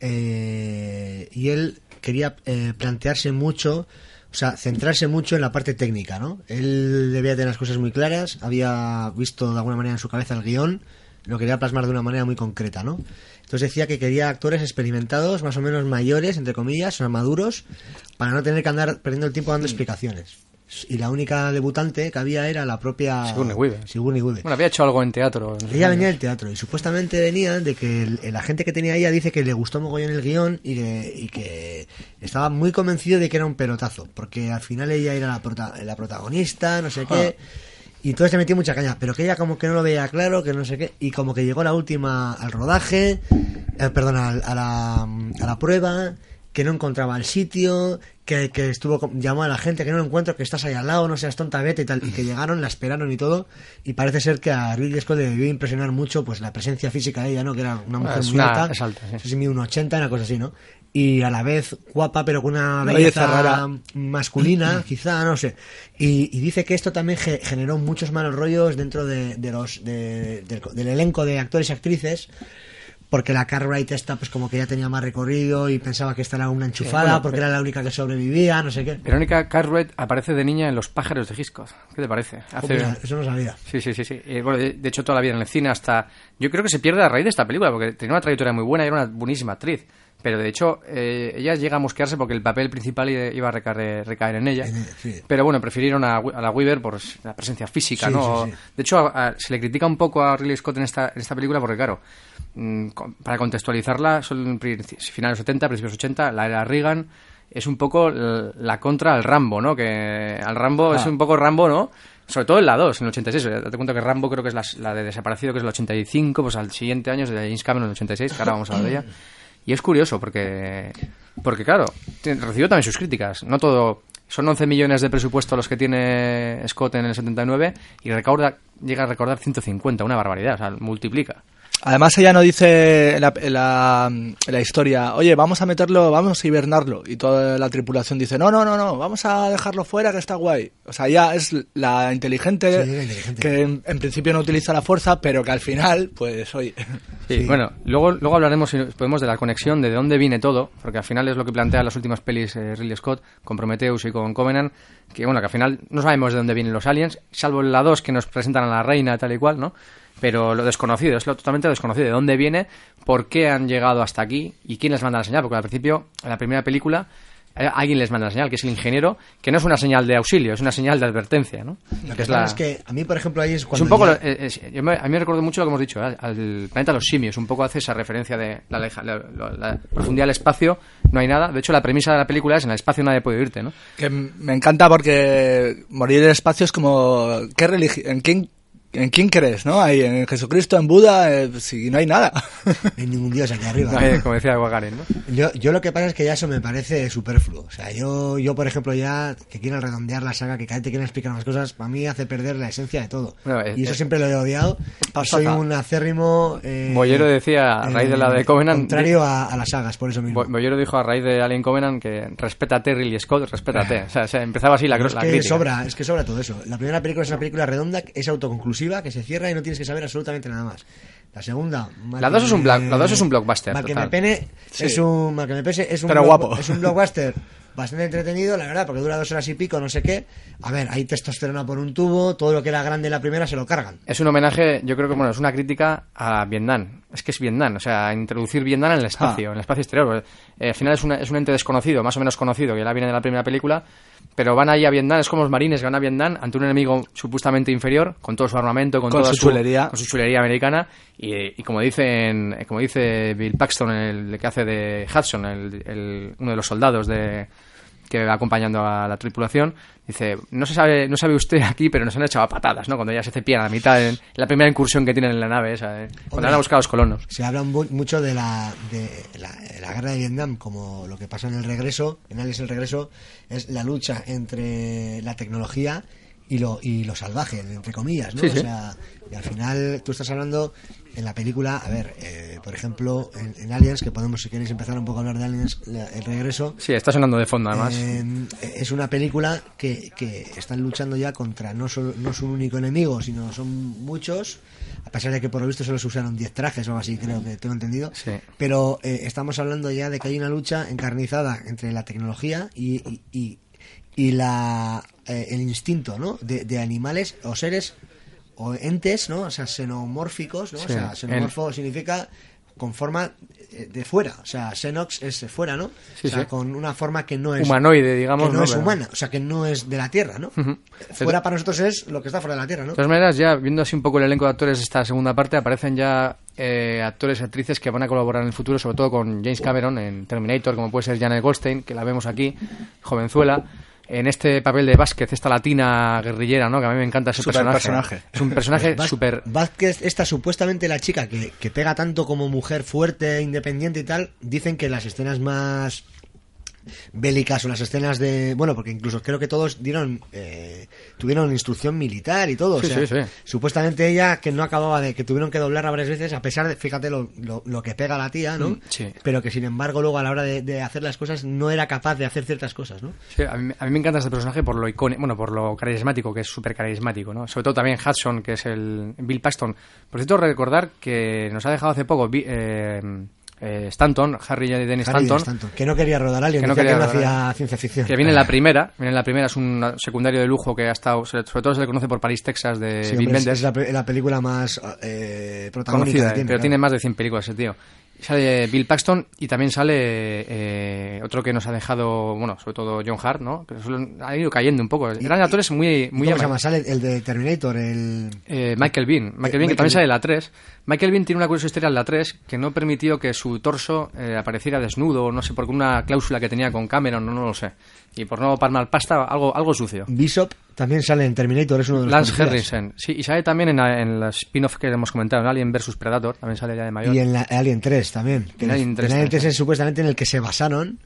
eh, y él quería eh, plantearse mucho, o sea, centrarse mucho en la parte técnica, ¿no? Él debía tener las cosas muy claras, había visto de alguna manera en su cabeza el guion, lo quería plasmar de una manera muy concreta, ¿no? Entonces decía que quería actores experimentados, más o menos mayores, entre comillas, o maduros, para no tener que andar perdiendo el tiempo dando explicaciones. Y la única debutante que había era la propia Sigourney Weaver. Sigourney Weaver. Bueno, había hecho algo en teatro. sé Ella venía del teatro y supuestamente venía de que el, el agente que tenía ella dice que le gustó mogollón el guion y que, y que estaba muy convencido de que era un pelotazo, porque al final ella era la, prota- la protagonista, no sé qué, y entonces le metió mucha caña, pero que ella como que no lo veía claro, que no sé qué, y como que llegó la última al rodaje, eh, perdón, al- a, la, a la prueba, que no encontraba el sitio, que, que estuvo llamó a la gente que no lo encuentro, que estás ahí al lado, no seas tonta, vete y tal, y que llegaron, la esperaron y todo, y parece ser que a Ridley Scott le debió impresionar mucho pues la presencia física de ella, ¿no? Que era una mujer es muy una- alta, es alta, sí. no sé si mide un 80, una cosa así, ¿no? Y a la vez guapa, pero con una belleza belleza rara. masculina, (clears throat) quizá, no sé. Y, y dice que esto también ge- generó muchos malos rollos dentro de, de los de- del, del elenco de actores y actrices. Porque la Cartwright esta, pues como que ya tenía más recorrido y pensaba que esta era una enchufada, bueno, porque pero- era la única que sobrevivía, no sé qué. Verónica Cartwright aparece de niña en Los pájaros de Hitchcock. ¿Qué te parece? Eso no sabía. Sí, sí, sí. sí. Eh, bueno, de, hecho, toda la vida en el cine hasta... Yo creo que se pierde a raíz de esta película, porque tenía una trayectoria muy buena y era una buenísima actriz. Pero de hecho, eh, ella llega a mosquearse porque el papel principal iba a recaer, recaer en ella. sí. Pero bueno, prefirieron a, la Weaver por la presencia física, Sí, ¿no? sí, sí. De hecho, a- a- se le critica un poco a Ridley Scott en esta, en esta película porque, claro, para contextualizarla, son finales 70, principios 80, la era Reagan es un poco la contra al Rambo, ¿no? Que al Rambo Ah. es un poco Rambo, ¿no? Sobre todo en la 2, en el 86. Date cuenta que Rambo creo que es la, la de Desaparecido, que es el 85, pues al siguiente año es de James Cameron en el 86, que ahora vamos a hablar de ella. Y es curioso porque, porque claro, te- recibió también sus críticas. No todo. Son 11 millones de presupuesto los que tiene Scott en el 79 y recauda, llega a recordar 150, una barbaridad, o sea, multiplica. Además ella no dice en la, en la- en la historia, oye, vamos a meterlo, vamos a hibernarlo. Y toda la tripulación dice, no, no, no, no, vamos a dejarlo fuera que está guay. O sea, ella es la inteligente, Sí, la inteligente. que en, en principio no utiliza la fuerza, pero que al final, pues, oye. Sí, bueno, luego, luego hablaremos, si podemos, de la conexión, de dónde viene todo, porque al final es lo que plantea las últimas pelis eh, Ridley Scott, con Prometheus y con Covenant, que bueno, que al final no sabemos de dónde vienen los aliens, salvo en la 2 que nos presentan a la reina tal y cual, ¿no? Pero lo desconocido, es lo totalmente desconocido, de dónde viene, por qué han llegado hasta aquí y quién les manda la señal, porque al principio, en la primera película, eh, alguien les manda la señal, que es el ingeniero, que no es una señal de auxilio, es una señal de advertencia, ¿no? Lo Que que es, la- es que a mí, por ejemplo, ahí es es cuando... un poco, ya- eh, es- yo me- a mí me recuerdo mucho lo que hemos dicho, ¿eh? al planeta de los simios, un poco hace esa referencia de la, leja- la- la- la profundidad del espacio, no hay nada. De hecho, la premisa de la película es en el espacio nadie puede oírte, ¿no? Que me encanta porque morir en el espacio es como, ¿qué religi- ¿En quién, ¿En quién crees, no? Ahí, en Jesucristo, en Buda, eh, si no hay nada. (laughs) No hay ningún dios aquí arriba. Eh, como decía Gagarin, ¿no? Yo, yo lo que pasa es que ya eso me parece superfluo. O sea, yo, yo por ejemplo, ya que quieren redondear la saga, que cada vez te quieren explicar más cosas, para mí hace perder la esencia de todo. Bueno, eh, y eso eh, siempre lo he odiado. Soy un acérrimo. Eh, Bollero decía, a raíz de la de Covenant... Contrario a, a las sagas, por eso mismo. Bollero dijo a raíz de Alien Covenant que respétate Ridley Scott, respétate. (laughs) O sea, o sea, empezaba así la, Pero la es que crítica. sobra, es que sobra todo eso. La primera película es una película redonda, es autoconclusiva, que se cierra y no tienes que saber absolutamente nada más. La segunda, La que dos es un la dos es un blockbuster, Mal que me pene Sí. es un mal que me pese es un Pero block- guapo. es un blockbuster bastante entretenido, la verdad, porque dura dos horas y pico, no sé qué. A ver, hay testosterona por un tubo, todo lo que era grande en la primera se lo cargan. Es un homenaje, yo creo que bueno, es una crítica a Vietnam. Es que es Vietnam, o sea, introducir Vietnam en el espacio, Ah. en el espacio exterior. Eh, al final es, una- es un ente desconocido, más o menos conocido, que ya viene de la primera película, pero van ahí a Vietnam, es como los marines que van a Vietnam ante un enemigo supuestamente inferior, con todo su armamento, con, Con toda su chulería. con su chulería americana, y, y como dicen, como dice Bill Paxton, el, que hace de Hudson, el- el- uno de los soldados de que va acompañando a la tripulación, dice, no se sabe, no sabe usted aquí, pero nos han echado a patadas, ¿no? Cuando ya se cepillan a la mitad en la primera incursión que tienen en la nave esa, ¿eh? cuando Hombre. van a buscar a los colonos. Se habla mu- mucho de la, de la, la guerra de Vietnam, como lo que pasa en el regreso, en Alice el regreso, es la lucha entre la tecnología y lo, y lo salvaje, entre comillas, ¿no? Sí, sí. O sea, y al final tú estás hablando en la película, a ver, eh, por ejemplo, en, en Aliens, que podemos, si queréis empezar un poco a hablar de Aliens, la- el regreso, Sí, está sonando de fondo además. eh, es una película que, que están luchando ya contra no, solo, no es un único enemigo, sino son muchos, a pesar de que por lo visto solo se usaron 10 trajes o algo así, creo que tengo entendido. Sí. Pero eh, estamos hablando ya de que hay una lucha encarnizada entre la tecnología y, y, y- y la, eh, el instinto ¿no? de, de animales o seres o entes, ¿no? O sea, xenomórficos, ¿no? Sí. O sea, xenomorfo significa con forma eh, de fuera. O sea, Xenox es de fuera, ¿no? Sí, o sea, sí. con una forma que no es... Humanoide, digamos, Que no, ¿no? es Pero- humana, o sea, que no es de la Tierra, ¿no? Fuera para nosotros es lo que está fuera de la Tierra, ¿no? De todas maneras, ya viendo así un poco el elenco de actores de esta segunda parte, aparecen ya eh, actores y actrices que van a colaborar en el futuro, sobre todo con James Cameron en Terminator, como puede ser Janet Goldstein, que la vemos aquí, jovenzuela. En este papel de Vázquez, esta latina guerrillera, ¿no? Que a mí me encanta ese Super personaje. personaje. Es un personaje (laughs) súper... Vázquez, esta supuestamente la chica que, que pega tanto como mujer fuerte, independiente y tal, dicen que las escenas más bélicas o las escenas de bueno porque incluso creo que todos dieron eh, tuvieron instrucción militar y todo Sí, o sea, sí, sí. supuestamente ella que no acababa de que tuvieron que doblarla varias veces a pesar de fíjate lo, lo, lo que pega la tía no Mm, sí. pero que sin embargo luego a la hora de, de hacer las cosas no era capaz de hacer ciertas cosas no Sí, a, mí, a mí me encanta este personaje por lo icónico, bueno, por lo carismático, que es súper carismático, ¿no? Sobre todo también Hudson, que es el Bill Paxton. Por cierto, recordar que nos ha dejado hace poco eh, eh, Stanton, Harry y Dennis Harry Stanton, Stanton, que no quería rodar Alien que no quería que rodar. hacía ciencia ficción que viene en la primera, viene en la primera, es un secundario de lujo que ha estado, sobre todo se le conoce por París, Texas, de Sí, hombre, es, es la, la película más eh, protagónica conocida, que eh, tiene, pero claro. tiene más de 100 películas ese tío. Sale Bill Paxton y también sale eh, otro que nos ha dejado, bueno, sobre todo John Hart, ¿no? Que ha ido cayendo un poco. Eran actores muy, muy ¿Cómo se llama? Sale el de Terminator, el... Eh, Michael Bean. Michael Eh, Bean, que Michael- también sale la 3. Michael Bean tiene una curiosa historia en la 3 que no permitió que su torso eh, apareciera desnudo, no sé, por una cláusula que tenía con Cameron, no, no lo sé. Y por no palmar pasta, algo, algo sucio. Bishop también sale en Terminator, es uno de los Lance. Harrison, sí, y sale también en, en la spin-off que hemos comentado, en Alien vs Predator, también sale ya de mayor. Y en la Alien 3 también. En Alien 3 en Alien 3 también. es supuestamente en el que se basaron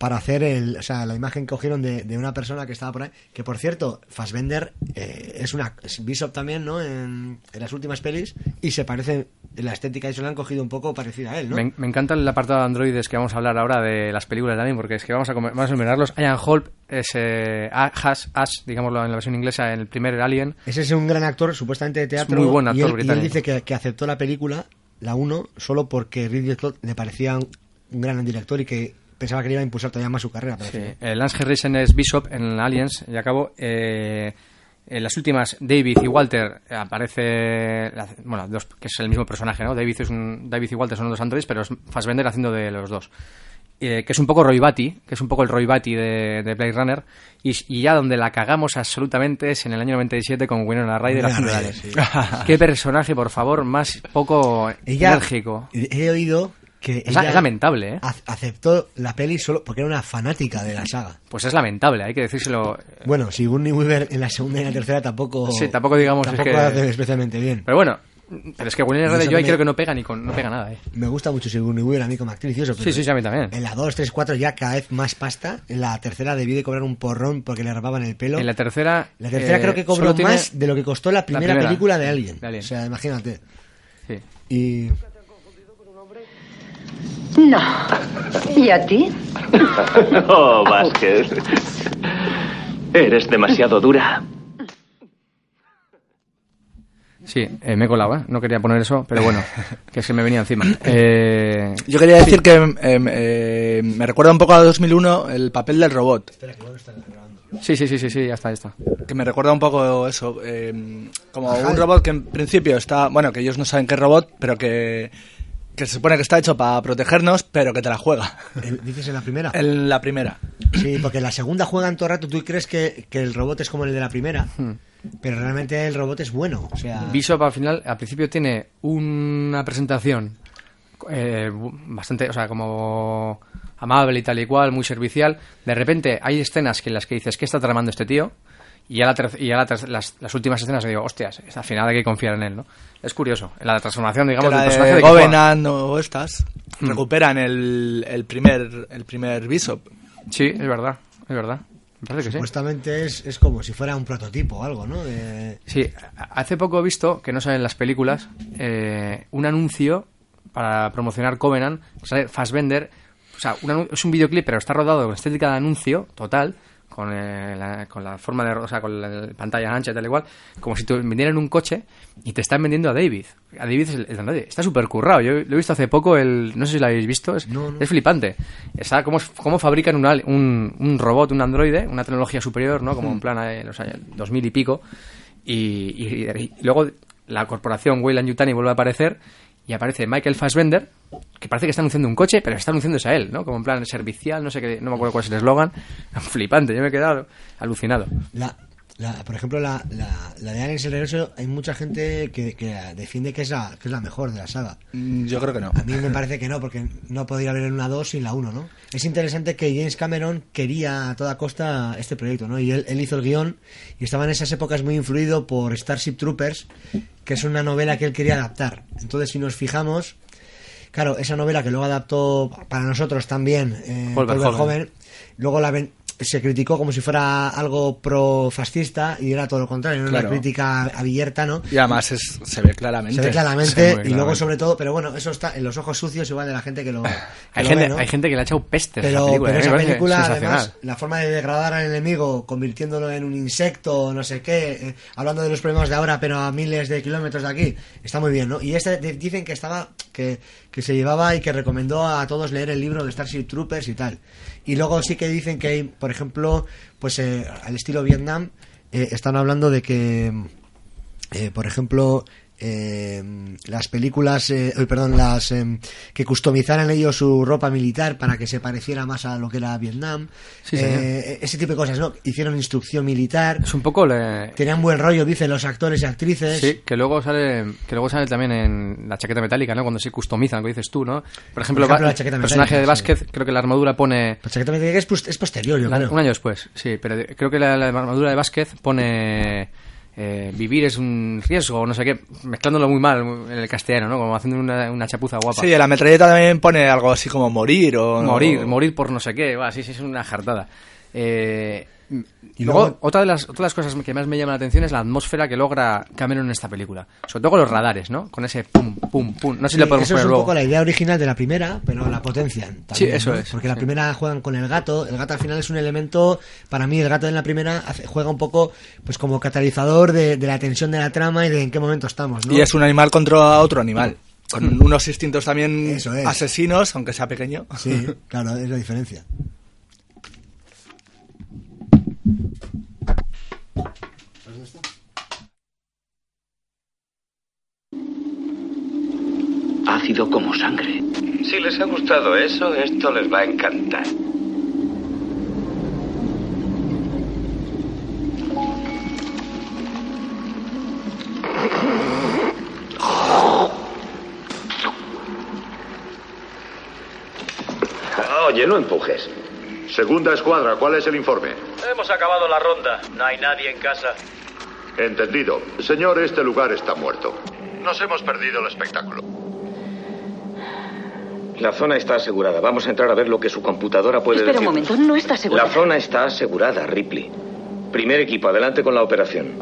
para hacer el, o sea, la imagen que cogieron de, de una persona que estaba por ahí. Que por cierto, Fassbender eh, es una. Es Bishop también, ¿no? En, en las últimas pelis. Y se parece. La estética y se lo han cogido un poco parecida a él, ¿no? Me, me encanta el apartado de androides que vamos a hablar ahora de las películas de Alien, porque es que vamos a, vamos a enumerarlos. Ian Holt es eh, Ash, Ash, digámoslo en la versión inglesa, en el primer Alien. Ese es un gran actor, supuestamente de teatro. muy buen y actor él, y él británico. dice que, que aceptó la película, la 1, solo porque Ridley Scott le parecía un gran director y que pensaba que le iba a impulsar todavía más su carrera. pero Sí, final- eh, Lance Harrison es Bishop en Aliens, y acabo. Eh, en las últimas, David y Walter aparece. Bueno, dos, que es el mismo personaje, ¿no? David, es un, David y Walter son dos androides, pero es Fassbender haciendo de los dos. Eh, que es un poco Roy Batty, que es un poco el Roy Batty de, de Blade Runner. Y, y ya donde la cagamos absolutamente es en el año 97 con Winona Ryder haciendo de. (laughs) Qué personaje, por favor, más poco Ella, enérgico. He oído que Es es lamentable, ¿eh? ac- aceptó la peli solo porque era una fanática de la saga. Pues es lamentable, hay que decírselo. Bueno, si Sigourney Weaver en la segunda y en la tercera tampoco... Sí, tampoco digamos es tampoco que- hace especialmente bien. Pero bueno, pero es que Ryder eso yo ahí creo que no pega ni con, no pega nada, eh. Me gusta mucho Sigourney Weaver a mí como actriz y eso, pero Sí, sí, sí, a mí también. En la 2, 3, 4 ya cada vez más pasta. En la tercera debí de cobrar un porrón porque le rapaban el pelo. En la tercera. La tercera eh, creo que cobró solo tiene más de lo que costó la primera, primera, película de Alien. de Alien. O sea, imagínate. Sí. Y... No. ¿Y a ti? (laughs) Oh, Vázquez. Eres demasiado dura. Sí, eh, me he colado, ¿eh? No quería poner eso, pero bueno, (laughs) que se me venía encima. Eh, Yo quería decir que eh, eh, me recuerda un poco a 2001 el papel del robot. Sí, sí, sí, sí, sí, ya está, ya está. Que me recuerda un poco eso, eh, como un robot que en principio está, bueno, que ellos no saben qué es robot, pero que, que se supone que está hecho para protegernos, pero que te la juega. ¿El- ¿Dices en la primera? (laughs) En la primera. Sí, porque en la segunda juegan todo el rato. Tú crees que, que el robot es como el de la primera, Hmm. pero realmente el robot es bueno. O sea, Bishop al final, al principio tiene una presentación eh, bastante, o sea, como amable y tal y cual, muy servicial. De repente hay escenas que en las que dices, ¿qué está tramando este tío? Y ya, la ter- y ya la ter- las, las últimas escenas digo, hostias, al final hay que confiar en él, ¿no? Es curioso, en la transformación, digamos, la del personaje de de. Covenant o estas Hmm. recuperan el, el primer el primer Bishop. Sí, es verdad, es verdad. Me parece que sí. supuestamente es, es como si fuera un prototipo o algo, ¿no? De- Sí, hace poco he visto, que no sale en las películas, eh, un anuncio para promocionar Covenant, sale Fassbender, o sea, un es un videoclip, pero está rodado con estética de anuncio total, con, eh, la, con la forma de, o sea, con la pantalla ancha y tal igual, como si te vendieran un coche y te están vendiendo a David. A David es el, el androide. Está súper currado. Yo lo he visto hace poco, el, no sé si lo habéis visto, es, es flipante. Está cómo, cómo fabrican un, un, un robot, un androide, una tecnología superior, ¿no? Como en plan eh, los años 2000 y pico. Y, y- y luego la corporación Weyland Yutani vuelve a aparecer y aparece Michael Fassbender, que parece que está anunciando un coche, pero está anunciándose a él, ¿no? Como en plan servicial, no sé qué, no me acuerdo cuál es el eslogan. (laughs) Flipante, yo me he quedado alucinado. La, la- por ejemplo, la, la, la de Aliens el regreso, hay mucha gente que, que defiende que es, la, que es la mejor de la saga. Mm, Yo creo que no. A mí me parece que no, porque no podría haber una 2 sin la 1, ¿no? Es interesante que James Cameron quería a toda costa este proyecto, ¿no? Y él, él hizo el guion y estaba en esas épocas muy influido por Starship Troopers, que es una novela que él quería adaptar. Entonces, si nos fijamos, claro, esa novela que luego adaptó para nosotros también eh, Paul Verhoeven. Verhoeven, luego la ven- se criticó como si fuera algo pro-fascista y era todo lo contrario, era Claro. una crítica abierta, ¿no? Y además es- se ve claramente. Se ve claramente Se ve muy y luego sobre todo, pero bueno, eso está en los ojos sucios igual de la gente que lo, que Hay lo gente, ve, ¿no? hay gente que le ha echado pestes a pero, esa película. pero esa además la forma de degradar al enemigo convirtiéndolo en un insecto no sé qué eh, hablando de los problemas de ahora pero a miles de kilómetros de aquí está muy bien ¿no? y este dicen que estaba que, que se llevaba y que recomendó a todos leer el libro de Starship Troopers y tal. Y luego sí que dicen que hay por ejemplo pues eh, al estilo Vietnam eh, están hablando de que eh, por ejemplo eh, las películas eh, uy, perdón las eh, que customizaran ellos su ropa militar para que se pareciera más a lo que era Vietnam. Sí, Eh, ese tipo de cosas no hicieron instrucción militar. Es un poco... le- tenían buen rollo dicen los actores y actrices. Sí, que luego sale que luego sale también en la chaqueta metálica, ¿no? Cuando se customizan, como dices tú, ¿no? Por ejemplo, el personaje de Vázquez, creo que la armadura pone... La chaqueta metálica es, pos- es posterior yo La- creo. Un año después, sí, pero creo que la, la armadura de Vázquez pone eh, vivir es un riesgo, no sé qué, mezclándolo muy mal en el castellano, ¿no? Como haciendo una, una chapuza guapa. Sí, la metralleta también pone algo así como morir o... Morir, morir por no sé qué, va, sí, sí, es una jartada. Eh, y luego, luego- otra, de las, otra de las cosas que más me llama la atención es la atmósfera que logra Cameron en esta película. Sobre todo con los radares, ¿no? Con ese pum, pum, pum. No sé si Sí, lo podemos eso es poner un luego. poco la idea original de la primera, pero la potencian. también, Sí, eso ¿no? es, Porque la primera juegan con el gato. El gato al final es un elemento, para mí el gato en la primera hace- juega un poco pues como catalizador de, de la tensión de la trama y de en qué momento estamos. ¿no? Y es un animal contra otro animal. Con unos instintos también es. asesinos, aunque sea pequeño. Sí, (laughs) claro, es la diferencia. Ácido como sangre. Si les ha gustado eso, esto les va a encantar. Oye, no empujes. Segunda escuadra, ¿cuál es el informe? Hemos acabado la ronda. No hay nadie en casa. Entendido. Señor, este lugar está muerto. Nos hemos perdido el espectáculo. La zona está asegurada. Vamos a entrar a ver lo que su computadora puede Espera un decirnos. momento, no está seguro. La zona está asegurada, Ripley. Primer equipo, adelante con la operación.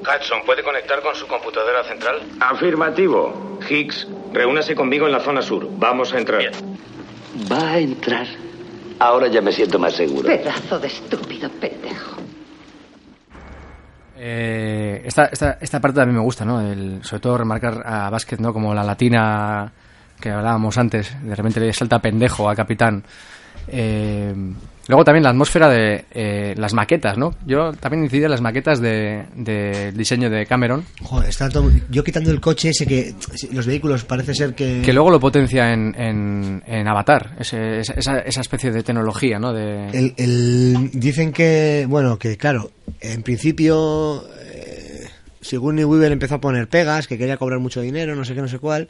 Hudson, ¿puede conectar con su computadora central? Afirmativo. Higgs, reúnase conmigo en la zona sur. Vamos a entrar. Va a entrar. Ahora ya me siento más seguro. Pedazo de estúpido pendejo. Eh, esta, esta, esta parte también me gusta, ¿no? El, sobre todo remarcar a Vázquez, ¿no? Como la latina que hablábamos antes, de repente le salta pendejo a capitán. Eh, luego también la atmósfera de eh, las maquetas, ¿no? Yo también incidí en las maquetas de- del diseño de Cameron, Joder, está todo- yo quitando el coche ese que los vehículos parece ser que que luego lo potencia en, en, en Avatar, ese- esa, esa- especie de tecnología, ¿no? De, El, el- dicen que, bueno, que claro, en principio eh, Sigourney Weaver empezó a poner pegas, que quería cobrar mucho dinero, no sé qué, no sé cuál,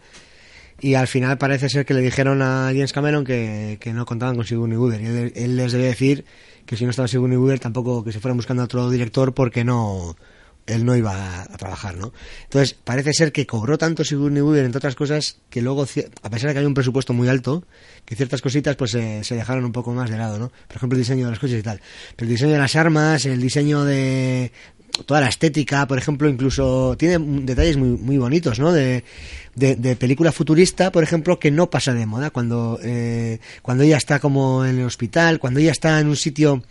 y al final parece ser que le dijeron a James Cameron que, que no contaban con Sigourney Weaver, y él, les debe decir que si no estaba Sigourney Weaver tampoco que se fueran buscando a otro director porque no él no iba a, trabajar, ¿no? Entonces, parece ser que cobró tanto Sigourney Weaver, entre otras cosas, que luego, a pesar de que había un presupuesto muy alto, que ciertas cositas pues se dejaron un poco más de lado, ¿no? Por ejemplo, el diseño de los coches y tal. Pero el diseño de las armas, el diseño de toda la estética, por ejemplo, incluso tiene detalles muy, muy bonitos, ¿no? De, de, película futurista, por ejemplo, que no pasa de moda. Cuando, eh, cuando ella está como en el hospital, cuando ella está en un sitio,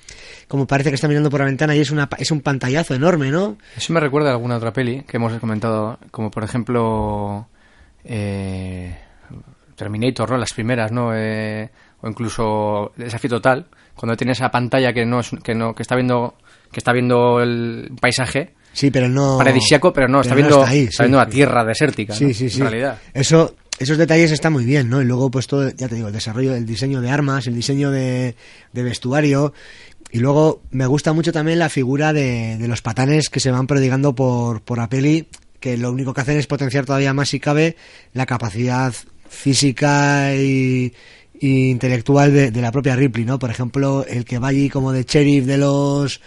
como parece que está mirando por la ventana y es, una, es un pantallazo enorme, ¿no? Eso me recuerda a alguna otra peli que hemos comentado, como por ejemplo eh, Terminator, ¿no? Las primeras, ¿no? Eh, o incluso Desafío Total, cuando tiene esa pantalla que no es, que no que está viendo que está viendo el paisaje Sí, pero no. paradisíaco, pero no, está viendo, ahí, está viendo la tierra desértica, Sí, ¿no? sí, sí. En realidad. Eso, esos detalles están muy bien, ¿no? Y luego, pues todo, ya te digo, el desarrollo, el diseño de armas, el diseño de, de vestuario. Y luego me gusta mucho también la figura de, de los patanes que se van prodigando por, por la peli, que lo único que hacen es potenciar todavía más, si cabe, la capacidad física y, y intelectual de, de la propia Ripley, ¿no? Por ejemplo, el que va allí como de sheriff de los,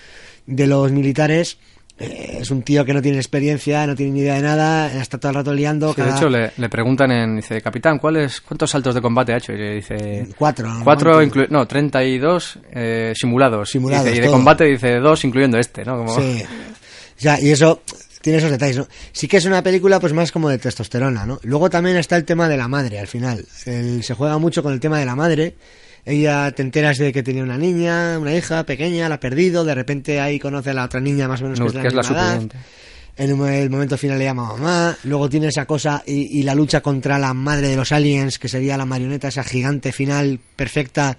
de los militares, eh, es un tío que no tiene experiencia, no tiene ni idea de nada, está todo el rato liando. Sí, de hecho, le, le preguntan en, dice, capitán, ¿cuáles, ¿cuántos saltos de combate ha hecho? Y le dice... Cuatro, ¿no? Cuatro, inclu- no, 32 eh, simulados. Simulados, Dice, y de combate dice dos, incluyendo este, ¿no? Como... Sí. Ya, y eso tiene esos detalles, ¿no? Sí que es una película pues más como de testosterona, ¿no? Luego también está el tema de la madre al final. El- se juega mucho con el tema de la madre. Ella te enteras de que tenía una niña, una hija pequeña, la ha perdido, de repente ahí conoce a la otra niña más o menos que es que es la edad. En el momento final le llama mamá, luego tiene esa cosa y, y la lucha contra la madre de los aliens, que sería la marioneta, esa gigante final perfecta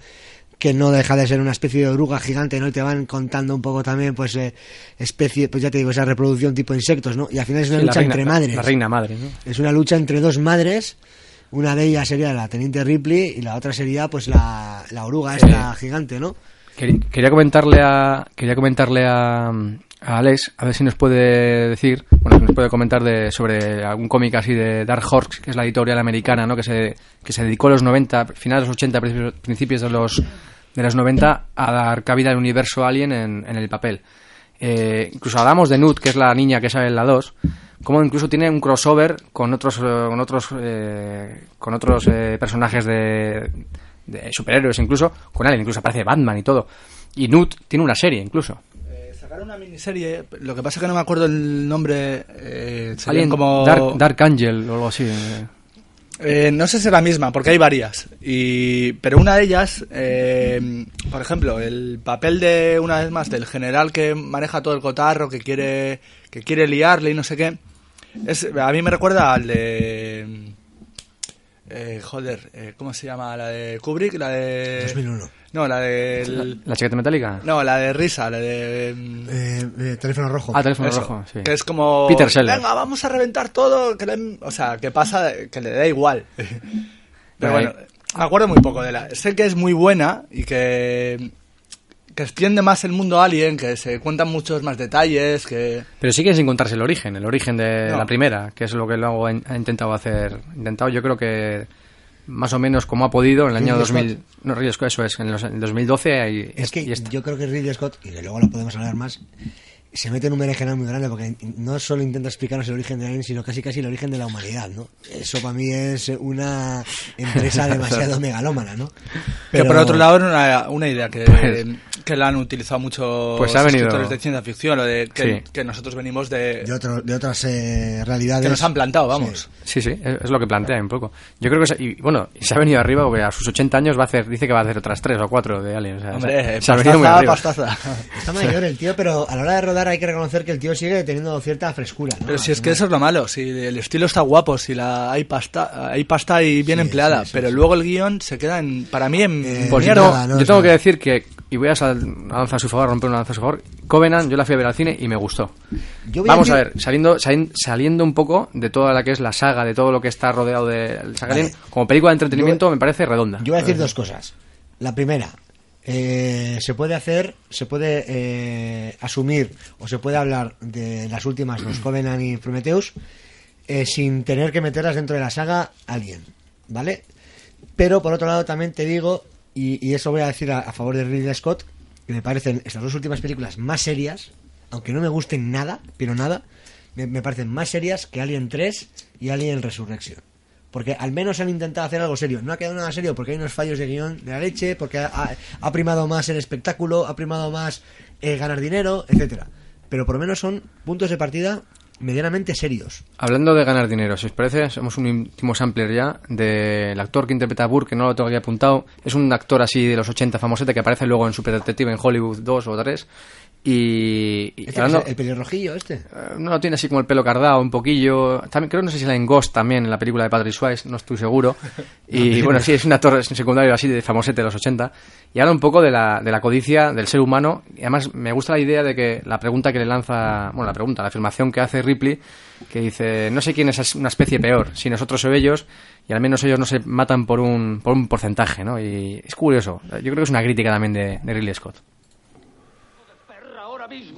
que no deja de ser una especie de oruga gigante, ¿no? Y te van contando un poco también, pues, eh, especie, pues ya te digo, esa reproducción tipo insectos, ¿no? Y al final es una Sí, lucha reina- entre la- madres. la reina madre, ¿no? Es una lucha entre dos madres. Una de ellas sería la teniente Ripley y la otra sería, pues, la, la oruga esta gigante, ¿no? Quería, comentarle a quería comentarle a, a Alex a ver si nos puede decir, bueno, si nos puede comentar de sobre algún cómic así de Dark Horse, que es la editorial americana, ¿no? Que se que se dedicó a los 90, finales de los 80, principios- principios de los de los 90 a dar cabida al universo Alien en, en el papel. Eh, incluso hablamos de Nut, que es la niña que sale en la 2, como incluso tiene un crossover con otros eh, con otros eh, con otros eh, personajes de, de superhéroes incluso con Alien incluso aparece Batman y todo y Nut tiene una serie incluso Sacaron una miniserie, lo que pasa es que no me acuerdo el nombre. Eh, Alien como Dark, Dark Angel o algo así eh. Eh, no sé si es la misma, porque hay varias. Y, pero una de ellas, eh, por ejemplo, el papel de, una vez más, del general que maneja todo el cotarro, que quiere, que quiere liarle y no sé qué, es, a mí me recuerda al de... eh, joder, eh, ¿cómo se llama? La de Kubrick, la de... 2001. No, la de... la, la chaqueta metálica No, la de Risa, la de... mm, Eh, eh, teléfono rojo. ah teléfono eso, rojo sí Que es como... Peter Sellers Venga, vamos a reventar todo. Que le- o sea, que pasa, que le da igual. (laughs) Pero bueno, me acuerdo muy poco de la. Sé que es muy buena y que. Que extiende más el mundo alien, que se cuentan muchos más detalles, que. pero sigue sin contarse el origen el origen de No. la primera que es lo que luego ha, intentado hacer intentado yo creo que más o menos como ha podido en el año Ridley 2000 no Ridley Scott, eso es en, los, en 2012 y, Es que y yo creo que Ridley Scott, y de luego lo podemos hablar más, se mete en un berenjenal muy grande porque no solo intenta explicarnos el origen de Alien, sino casi casi el origen de la humanidad, ¿no? Eso para mí es una empresa (laughs) demasiado megalómana, ¿no? Que por otro lado, una, una idea que, Pues- que la han utilizado muchos Pues ha venido- escritores de ciencia ficción, lo de que, Sí. que nosotros venimos de. De, otro- de otras eh, realidades. que nos han plantado, vamos. Sí, sí, es, es lo que plantea un poco. Yo creo que, se, y bueno, se ha venido arriba porque a sus 80 años va a hacer, dice que va a hacer otras tres o cuatro de Alien. O sea, Hombre, se, se ha venido muy pastaza, arriba. pastaza. Está mayor el tío, pero a la hora de rodar hay que reconocer que el tío sigue teniendo cierta frescura. ¿no? Pero si es que eso es lo malo, si el estilo está guapo, si la hay pasta, hay pasta y bien Sí, empleada, sí, sí, pero sí. luego el guion se queda en, para mí en Eh, Pues yo mierda, tengo, no, yo es tengo que decir que, y voy a lanzar a su favor, romper una lanza a su favor, Covenant yo la fui a ver al cine y me gustó. Vamos a, ver, saliendo, saliendo un poco de toda la que es la saga, de todo lo que está rodeado de la saga Vale. Alien, como película de entretenimiento me parece redonda. Yo voy a decir dos cosas. La primera, eh, se puede hacer, se puede eh, asumir o se puede hablar de las últimas, los (clears throat) Covenant y Prometheus, eh, sin tener que meterlas dentro de la saga Alien, ¿vale? Pero por otro lado también te digo, y, y eso voy a decir a, a favor de Ridley Scott, que me parecen estas dos últimas películas más serias, aunque no me gusten nada, pero nada, me, me parecen más serias que Alien 3 y Alien Resurrection. Porque al menos han intentado hacer algo serio. No ha quedado nada serio porque hay unos fallos de guion de la leche, porque ha, primado más el espectáculo, ha primado más eh, ganar dinero, etcétera. Pero por lo menos son puntos de partida medianamente serios. Hablando de ganar dinero, si os parece, somos un último sampler ya del actor que interpreta a Burke, que no lo tengo aquí apuntado. Es un actor así de los 80 famosete que aparece luego en Super Detective en Hollywood 2 o 3. Y, y Este hablando- es el pelirrojillo este. eh, no tiene así como el pelo cardado un poquillo. También creo no sé si la en Ghost también en la película de Patrick Swayze no estoy seguro. (laughs) Y No, bueno no. sí es un actor secundario así de famosete de los 80 y habla un poco de la, de la codicia del ser humano. Y además me gusta la idea de que la pregunta que le lanza bueno la pregunta la afirmación que hace Ripley que dice no sé quién es una especie peor si nosotros o ellos y al menos ellos no se matan por un por un porcentaje no y es curioso. Yo creo que es una crítica también de, de Ridley Scott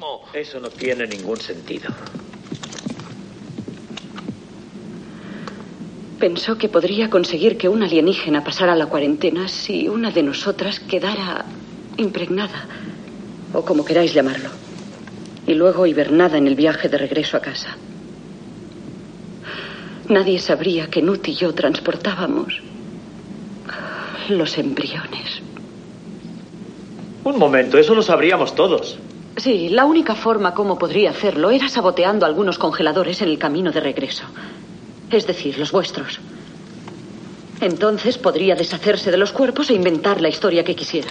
mismo. Eso no tiene ningún sentido. Pensó que podría conseguir que un alienígena pasara la cuarentena si una de nosotras quedara impregnada, o como queráis llamarlo, y luego hibernada en el viaje de regreso a casa. Nadie sabría que Nut y yo transportábamos los embriones. Un momento, eso lo sabríamos todos. Sí, la única forma como podría hacerlo era saboteando algunos congeladores en el camino de regreso. Es decir, los vuestros. Entonces podría deshacerse de los cuerpos e inventar la historia que quisiera.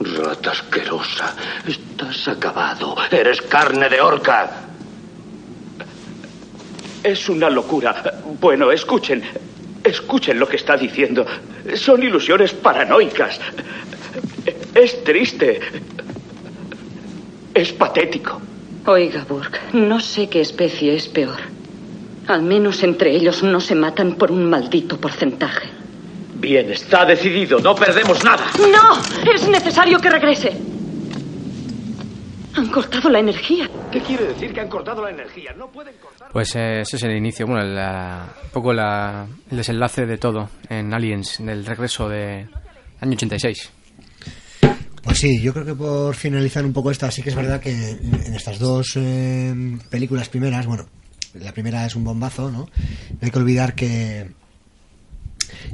Rata asquerosa. Estás acabado. Eres carne de orca. Es una locura. Bueno, escuchen. Escuchen lo que está diciendo. Son ilusiones paranoicas. Es triste. Es patético. Oiga, Burke, no sé qué especie es peor. Al menos entre ellos no se matan por un maldito porcentaje. Bien, está decidido. No perdemos nada. ¡No! Es necesario que regrese. Han cortado la energía. ¿Qué quiere decir que han cortado la energía? No pueden cortar. Pues eh, ese es el inicio, bueno, la- un poco la- el desenlace de todo en Aliens, del regreso de año 86. Pues sí, yo creo que por finalizar un poco esta, sí que es verdad que en estas dos eh, películas primeras, bueno, la primera es un bombazo, ¿no? No hay que olvidar que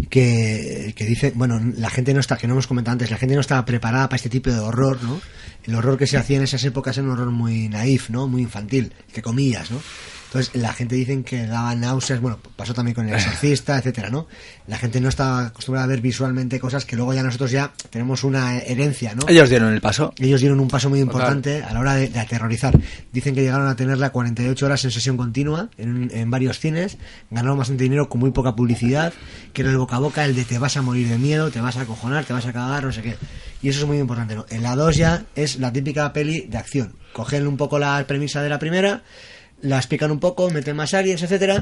que, dice, bueno, la gente no está, que no hemos comentado antes, la gente no estaba preparada para este tipo de horror, ¿no? El horror que se hacía en esas épocas era un horror muy naif, ¿no? Muy infantil, que comillas, ¿no? Entonces, la gente dicen que daba náuseas, bueno, pasó también con el exorcista, (laughs) etcétera, ¿no? La gente no estaba acostumbrada a ver visualmente cosas que luego ya nosotros ya tenemos una herencia, ¿no? Ellos dieron el paso. Ellos dieron un paso muy Total. importante a la hora de, de aterrorizar. Dicen que llegaron a tenerla 48 horas en sesión continua en, en varios cines, ganaron bastante dinero con muy poca publicidad, que era el boca a boca, el de te vas a morir de miedo, te vas a acojonar, te vas a cagar, no sé qué. Y eso es muy importante, ¿no? En la 2 ya es la típica peli de acción. Cogen un poco la premisa de la primera, la explican un poco, meten más aliens, etcétera,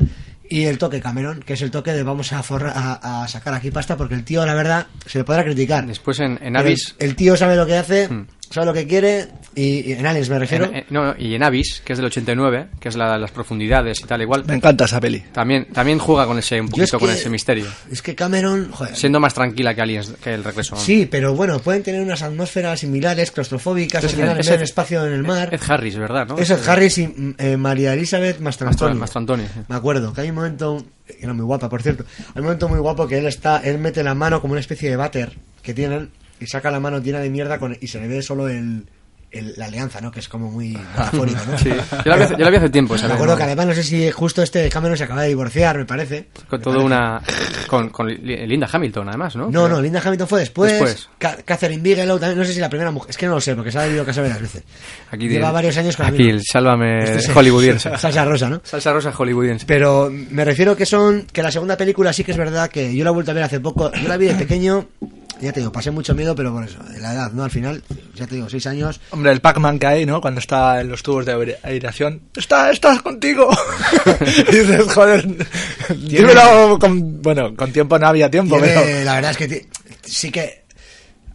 y el toque Cameron, que es el toque de vamos a, forra- a, a sacar aquí pasta porque el tío, la verdad, se le podrá criticar. Después en, en. El, el tío sabe lo que hace, Hmm. Sabe lo que quiere, y, y en Aliens me refiero. en- en- no, no, y en Abyss, que es del 89, que es la, las profundidades y tal, igual. Me encanta esa peli. También, también juega con ese, un es poquito con ese misterio. Es que Cameron, joder, Siendo más tranquila que Aliens, que el regreso. Sí, pero bueno, pueden tener unas atmósferas similares, claustrofóbicas, Es- final, en Ed- espacio en el mar. Ed Harris, ¿verdad? ¿no? Es Ed Harris y eh, María Elizabeth Mastrantoni. Mastrantoni, sí. Me acuerdo que hay un momento, que era muy guapa, por cierto, hay un momento muy guapo que él está, él mete la mano como una especie de váter que tienen y saca la mano llena de mierda con, y se le ve solo el, el- la alianza, ¿no? Que es como muy (laughs) metafórico, ¿no? Sí. Yo la vi hace- yo la vi hace tiempo, esa Me acuerdo que además no sé si justo este Cameron se acaba de divorciar, me parece. Con todo una. Con, con Li- Linda Hamilton, además, ¿no? No, no, Linda Hamilton fue después. Después. Ca- Catherine Bigelow también, no sé si la primera mujer, es que no lo sé, porque se ha debido casar varias veces. Aquí Lleva de- varios años con Aquí, el sálvame Este es- hollywoodiense. (laughs) Salsa rosa, ¿no? Salsa rosa hollywoodiense. Pero me refiero que son, que la segunda película sí que es verdad que yo la he vuelto a ver hace poco, yo la vi de pequeño, ya te digo, pasé mucho miedo, pero por eso, de la edad, ¿no? Al final, ya te digo, seis años. Hombre, el Pac-Man que hay, ¿no? Cuando está en los tubos de aire- aireación. ¡Está, estás contigo! (laughs) y dices, joder, dímelo con... Bueno, con tiempo no había tiempo, Tiene- pero... La verdad es que sí que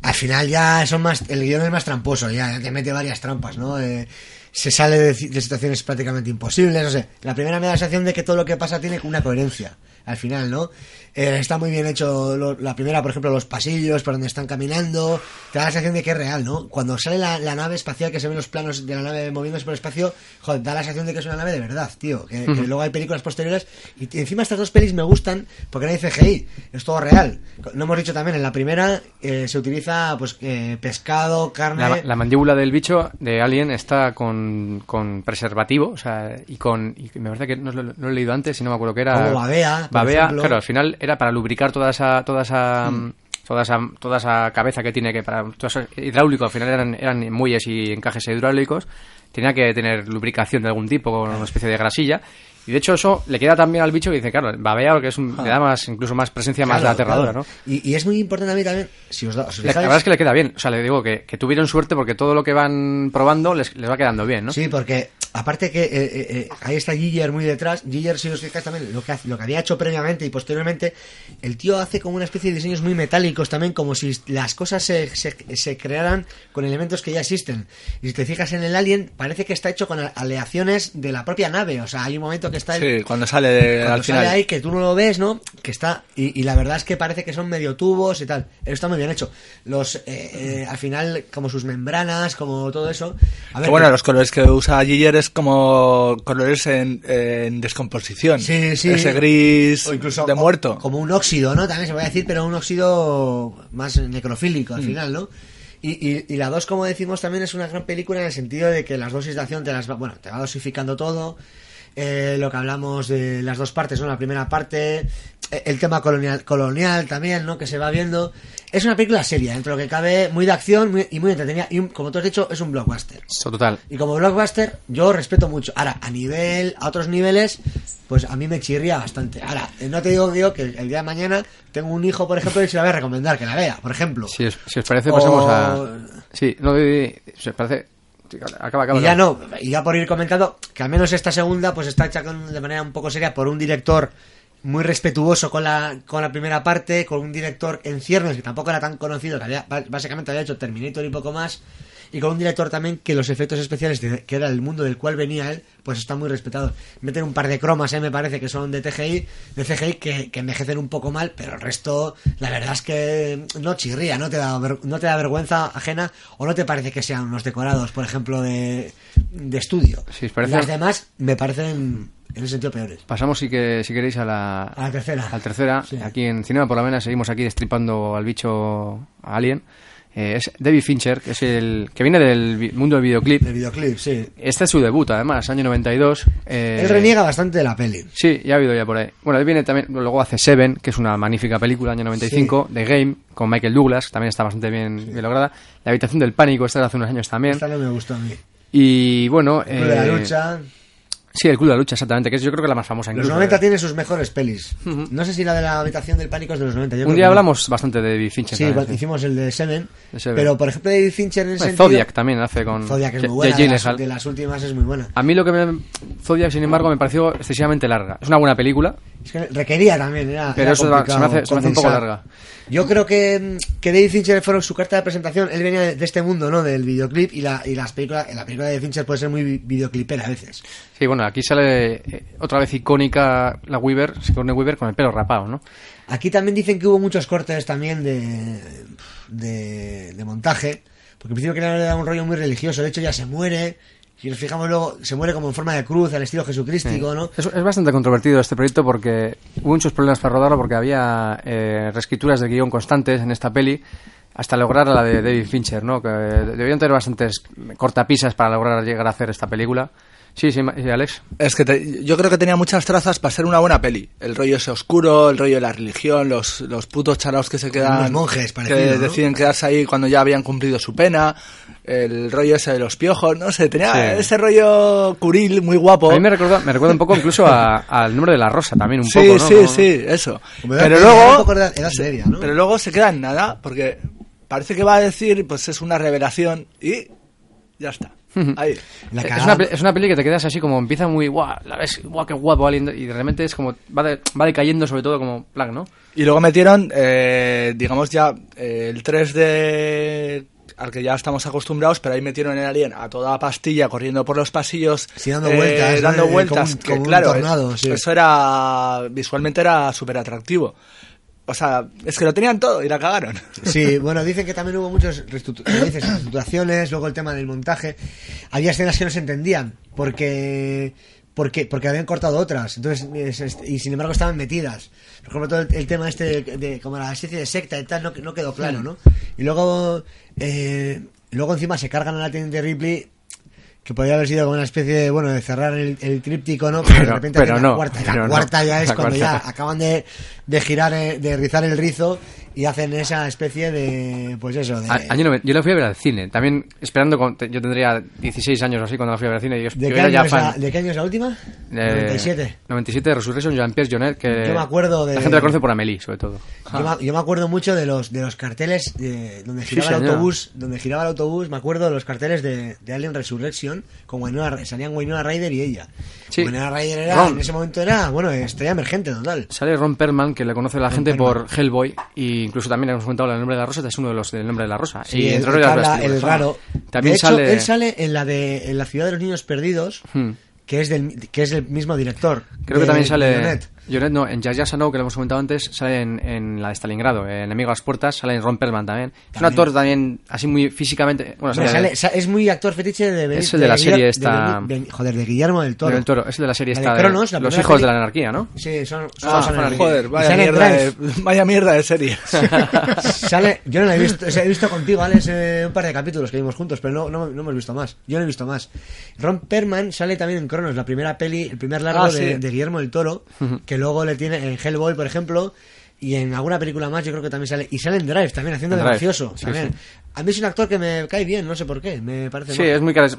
al final ya son más, el guion es más tramposo, ya te mete varias trampas, ¿no? Eh, se sale de, de situaciones prácticamente imposibles, no sé. La primera me da la sensación de que todo lo que pasa tiene una coherencia, al final, ¿no? Eh, está muy bien hecho lo- la primera, por ejemplo, los pasillos por donde están caminando, te da la sensación de que es real, ¿no? Cuando sale la, la nave espacial, que se ven los planos de la nave moviéndose por el espacio, joder, da la sensación de que es una nave de verdad, tío. Que, que luego hay películas posteriores y encima estas dos pelis me gustan porque no hay CGI, es todo real. No hemos dicho también, en la primera eh, se utiliza pues eh, pescado, carne... La, la mandíbula del bicho de Alien está con, con preservativo, o sea, y con. Y me parece que no lo, no lo he leído antes y no me acuerdo qué era. Como babea, Babea, ejemplo. claro, al final era para lubricar toda esa. Toda esa Mm. toda esa, toda esa cabeza que tiene que para hidráulico al final eran, eran muelles y encajes hidráulicos tenía que tener lubricación de algún tipo con una especie de grasilla y de hecho eso le queda también al bicho que dice claro babea que es un, le da más incluso más presencia más aterradora claro. ¿no? Y, y es muy importante a mí también, si os, da, os la verdad es que le queda bien o sea le digo que, que tuvieron suerte porque todo lo que van probando les, les va quedando bien ¿no? Sí, porque aparte que eh, eh, eh, ahí está Giger muy detrás. Giger, si os fijáis también, lo que, lo que había hecho previamente y posteriormente, el tío hace como una especie de diseños muy metálicos también, como si las cosas se, se, se crearan con elementos que ya existen. Y si te fijas en el Alien, parece que está hecho con aleaciones de la propia nave. O sea, hay un momento que está... el- Sí, cuando sale de- cuando al sale final. ahí que tú no lo ves, ¿no? Que está y, y la verdad es que parece que son medio tubos y tal. Eso está muy bien hecho. Los eh, eh, al final como sus membranas, como todo eso. A ver, Que bueno, que- los colores que usa Giger es como colores en, en descomposición. Sí, sí. Ese gris O incluso de muerto. como un óxido, ¿no? También se puede decir, pero un óxido más necrofílico al Mm. final, ¿no? Y, y, y la 2, como decimos, también es una gran película en el sentido de que las dosis de acción te las va, bueno, te va dosificando todo. Eh, lo que hablamos de las dos partes, ¿no? La primera parte, el tema colonial, colonial también, ¿no? Que se va viendo. Es una película seria, dentro de lo que cabe, muy de acción muy- y muy entretenida. Y un- como tú has dicho, es un blockbuster. total Y como blockbuster, yo respeto mucho. Ahora, a nivel, a otros niveles, pues a mí me chirría bastante. Ahora, eh, no te digo, digo que el día de mañana tengo un hijo, por ejemplo, y se la voy a recomendar que la vea, por ejemplo. si os, si os parece pasemos O- a sí no si os parece acaba acaba Y ya no, y ya por ir comentando, que al menos esta segunda, pues está hecha con- de manera un poco seria por un director muy respetuoso con la, con la primera parte, con un director en ciernes que tampoco era tan conocido, que había- básicamente había hecho Terminator y poco más, y con un director también que los efectos especiales, de- que era el mundo del cual venía él, pues están muy respetados. Meten un par de cromas, eh, me parece que son de TGI, de CGI, que, que envejecen un poco mal, pero el resto, la verdad es que no chirría, no te da, no te da vergüenza ajena, o no te parece que sean unos decorados, por ejemplo, de, de estudio. Parece- Las demás me parecen, en ese sentido, peores. Pasamos si, que, si queréis a la, A la tercera. a la tercera. Aquí en Cinema por la Mena seguimos aquí destripando al bicho a Alien. Eh, es David Fincher, que es el que viene del mundo del videoclip. Del videoclip, sí. Este es su debut, además, año 92. Eh, Él reniega bastante de la peli. Sí, ya ha habido ya por ahí. Bueno, él viene también, luego hace Seven, que es una magnífica película, año 95, The Game, con Michael Douglas, que también está bastante bien, bien lograda. La habitación del pánico, esta de hace unos años también. Esta no me gustó a mí. Y bueno... Club de la eh, lucha. Sí, el Club de la Lucha, exactamente, que es yo creo que la más famosa Los incluso. 90 eh. tiene sus mejores pelis. No sé si la de la habitación del pánico es de los 90. yo Un día que no. hablamos bastante de David Fincher. Sí, también, igual hicimos el de Seven. De Seven. Pero, por ejemplo, David Fincher en Bueno, sentido... Zodiac también hace con... Zodiac es muy buena. De las, Gyllenhaal. de las últimas es muy buena. A mí lo que me... Zodiac, sin embargo, me pareció excesivamente larga. Es una buena película, Es que requería también, era, pero era eso se me hace, se me hace un poco larga. Yo creo que, que David Fincher fue su carta de presentación. Él venía de, de este mundo, ¿no? Del videoclip y, la, y las películas, la película de Fincher puede ser muy vi- videoclipera a veces. Sí, bueno, aquí sale eh, otra vez icónica la Weaver, Sigourney Weaver, con el pelo rapado, ¿no? Aquí también dicen que hubo muchos cortes también de, de, de montaje, porque en principio que le da un rollo muy religioso. De hecho, ya se muere. Si nos fijamos luego, se muere como en forma de cruz, al estilo jesucrístico, Sí. ¿no? Es, es bastante controvertido este proyecto porque hubo muchos problemas para rodarlo porque había eh, reescrituras de guion constantes en esta peli hasta lograr la de David Fincher, ¿no? Que debían tener bastantes cortapisas para lograr llegar a hacer esta película. Sí, sí, Alex. Es que te- yo creo que tenía muchas trazas para ser una buena peli. El rollo ese oscuro, el rollo de la religión, los, los putos charaos que se quedan. Unos monjes, Que parecido, ¿no? deciden quedarse ahí cuando ya habían cumplido su pena. El rollo ese de los piojos, no sé, tenía Sí. ese rollo curil muy guapo. A mí me recuerda, me recuerda un poco incluso a- al nombre de la rosa también, un sí, poco, ¿no? sí, Como- sí, eso. Como Pero luego, de edad media, ¿no? pero luego se queda en nada, porque parece que va a decir, pues es una revelación y ya está. Ahí. Es una, es una peli que te quedas así como empieza muy guau, la ves, guau, qué guapo Alien, y realmente es como va, de- va decayendo sobre todo como plan, ¿no? Y luego metieron, eh, digamos ya, eh, el 3D al que ya estamos acostumbrados, pero ahí metieron el alien a toda pastilla corriendo por los pasillos, Sí, dando vueltas, ¿no? dando Eh, como vueltas, un- que como un claro, tornado, eh, sí. eso era visualmente era súper atractivo. O sea, es que lo tenían todo y la cagaron. Sí, (laughs) bueno, dicen que también hubo muchas reestructuraciones, luego el tema del montaje. Había escenas que no se entendían, porque porque porque habían cortado otras, entonces es- es- y sin embargo estaban metidas. Por ejemplo, todo el, el tema este de, de- como la especie de secta y tal no, no quedó claro, ¿no? Y luego eh, luego encima se cargan a la teniente Ripley que podría haber sido como una especie de, bueno, de cerrar el, el tríptico, ¿no? Pero, de repente pero la cuarta, la no. cuarta ya es cuando cuarta. ya acaban de, de girar, eh, de rizar el rizo y hacen esa especie de, pues eso, de, A- año noven- yo la fui a ver al cine, también esperando, con- yo tendría 16 años o así cuando la fui a ver al cine. Y yo, ¿de, yo qué era ya la. ¿de qué año es la última? Eh, 97. 97 de Resurrection, Jean-Pierre Jonet, que Yo me acuerdo de- la gente la conoce por Amélie, sobre todo. Yo, me, yo me acuerdo mucho de los de los carteles de, donde Sí, giraba el señor. autobús, donde giraba el autobús, me acuerdo de los carteles de, de Alien Resurrection con Winona, salían Winona Ryder y ella. Sí. Winona Ryder era, Ron. en ese momento era, bueno, estrella emergente total. Sale Ron Perlman, que le conoce la Ron gente por Hellboy, y incluso también hemos comentado el nombre de la rosa, es uno de los del nombre de la rosa. Sí, y el, el habla, el raro. También de hecho, sale. él sale en la de en la ciudad de los niños perdidos, Hmm. que es del que es el mismo director. Creo que también sale. Jonet no, en Jazz Jazz que lo hemos comentado antes, sale en, en la de Stalingrado, en Enemigo a las Puertas, sale en Ron Perlman también. Es un actor también, así muy físicamente. Bueno, sale- sale- sa- es muy actor fetiche de Es el de la serie esta- de joder, de Guillermo del Toro. del Toro, es el de la serie esta Cronos, la Los hijos de la anarquía, ¿no? Sí, son, son Ah. Joder, vaya sale mierda, de, (laughs) vaya mierda de serie. (laughs) (laughs) Sale, yo no la he visto, o sea, he visto contigo, Alex, eh, un par de capítulos que vimos juntos, pero no, no, no hemos visto más. Yo no he visto más. Ron Perlman sale también en Cronos, la primera peli, el primer largo Ah, sí. de Guillermo del Toro, que luego le tiene en Hellboy, por ejemplo, y en alguna película más yo creo que también sale. Y sale en Drive también, haciendo En de Drive, mafioso. sí, también. sí. A mí es un actor que me cae bien, no sé por qué, me parece Sí, majo. es muy car-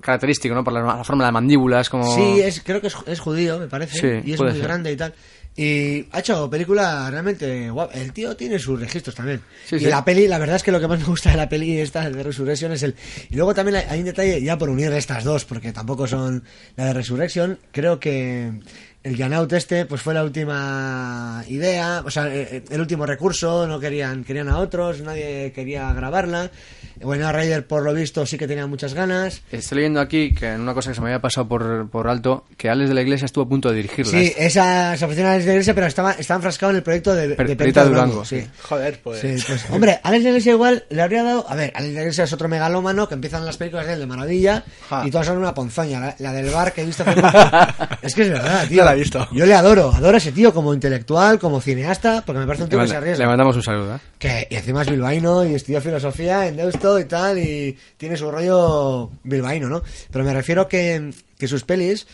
característico, ¿no? Por la, la forma de la mandíbula, es como. Sí, es, creo que es, es judío, me parece. Sí, y es muy ser. grande y tal. Y ha hecho película realmente guapa. El tío tiene sus registros también. Sí, y sí. la peli, la verdad es que lo que más me gusta de la peli esta de Resurrection es el... Y luego también hay un detalle, ya por unir estas dos, porque tampoco son la de Resurrection, creo que el Janaut este, pues fue la última idea, o sea, eh, el último recurso, no querían, querían a otros, nadie quería grabarla. Bueno, Ryder por lo visto sí que tenía muchas ganas. Estoy leyendo aquí que en una cosa que se me había pasado por, por alto, que Alex de la Iglesia estuvo a punto de dirigirla. Sí, ¿eh? esa se ofreció a Alex de la Iglesia, pero estaba, estaba enfrascado en el proyecto de, de Per- Perita Perita Durango. Durango, sí. Joder, pues. Sí, pues, hombre, Alex de la Iglesia igual le habría dado. A ver, Alex de la Iglesia es otro megalómano que empiezan las películas de él de maravilla y todas son una ponzoña. La, la del bar que he visto (laughs) hace poco. es que es verdad, tío. La he visto. Yo le adoro, adoro a ese tío como intelectual, como cineasta, porque me parece un Le, tío que manda- se arriesga. le mandamos un saludo, ¿eh? Que, y encima es bilbaíno y estudió filosofía en Deusto y tal, y tiene su rollo bilbaíno, ¿no? Pero me refiero que, que sus pelis,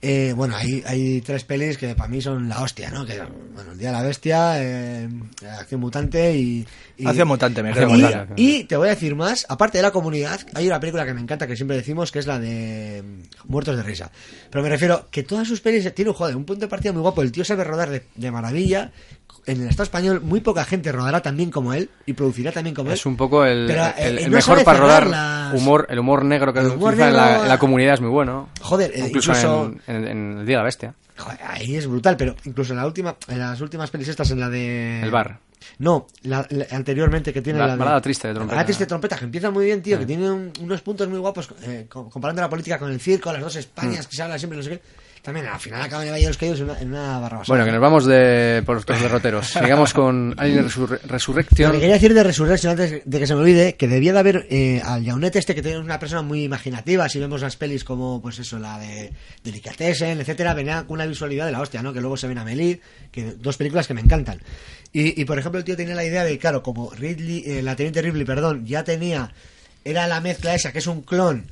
eh, bueno, hay, hay tres pelis que para mí son la hostia, ¿no? Que, bueno, El Día de la Bestia, eh, Acción Mutante y... y- Acción Mutante, me quedo y, y te voy a decir más, aparte de la comunidad, hay una película que me encanta que siempre decimos que es la de mm, Muertos de Risa. Pero me refiero que todas sus pelis tienen, joder, un punto de partida muy guapo. El tío sabe rodar de, de maravilla. En el Estado español, muy poca gente rodará tan bien como él y producirá también como él. Es un poco el, Pero, eh, el- eh, el no mejor para rodar las- humor, el humor negro que humor utiliza en, la, en la comunidad es muy bueno. Joder, eh, incluso, incluso- en, El Día de la Bestia. Joder, ahí es brutal, pero incluso en la última, en las últimas pelis estas, en la de El bar. No, la, la- anteriormente que tiene La- la, de- triste de trompeta. Balada triste de trompeta, que empieza muy bien, tío, Sí. que tiene un- unos puntos muy guapos eh, co- comparando la política con el circo, las dos Españas Mm. que se habla siempre, no sé qué. También al final acaban de Valle de los Caídos en una, en una barra basada. Bueno, que nos vamos de, por los derroteros. (laughs) Sigamos con Alien Resur- Resurrection. Lo que quería decir de Resurrection antes de que se me olvide, que debía de haber eh, al Jaunet este que tiene una persona muy imaginativa, si vemos las pelis como, pues eso, la de Delicatessen, etcétera, venía con una visualidad de la hostia, ¿no? Que luego se ven a Melir, que dos películas que me encantan. Y, y, por ejemplo, el tío tenía la idea de, claro, como Ridley, eh, la teniente Ripley, perdón, ya tenía, era la mezcla esa, que es un clon,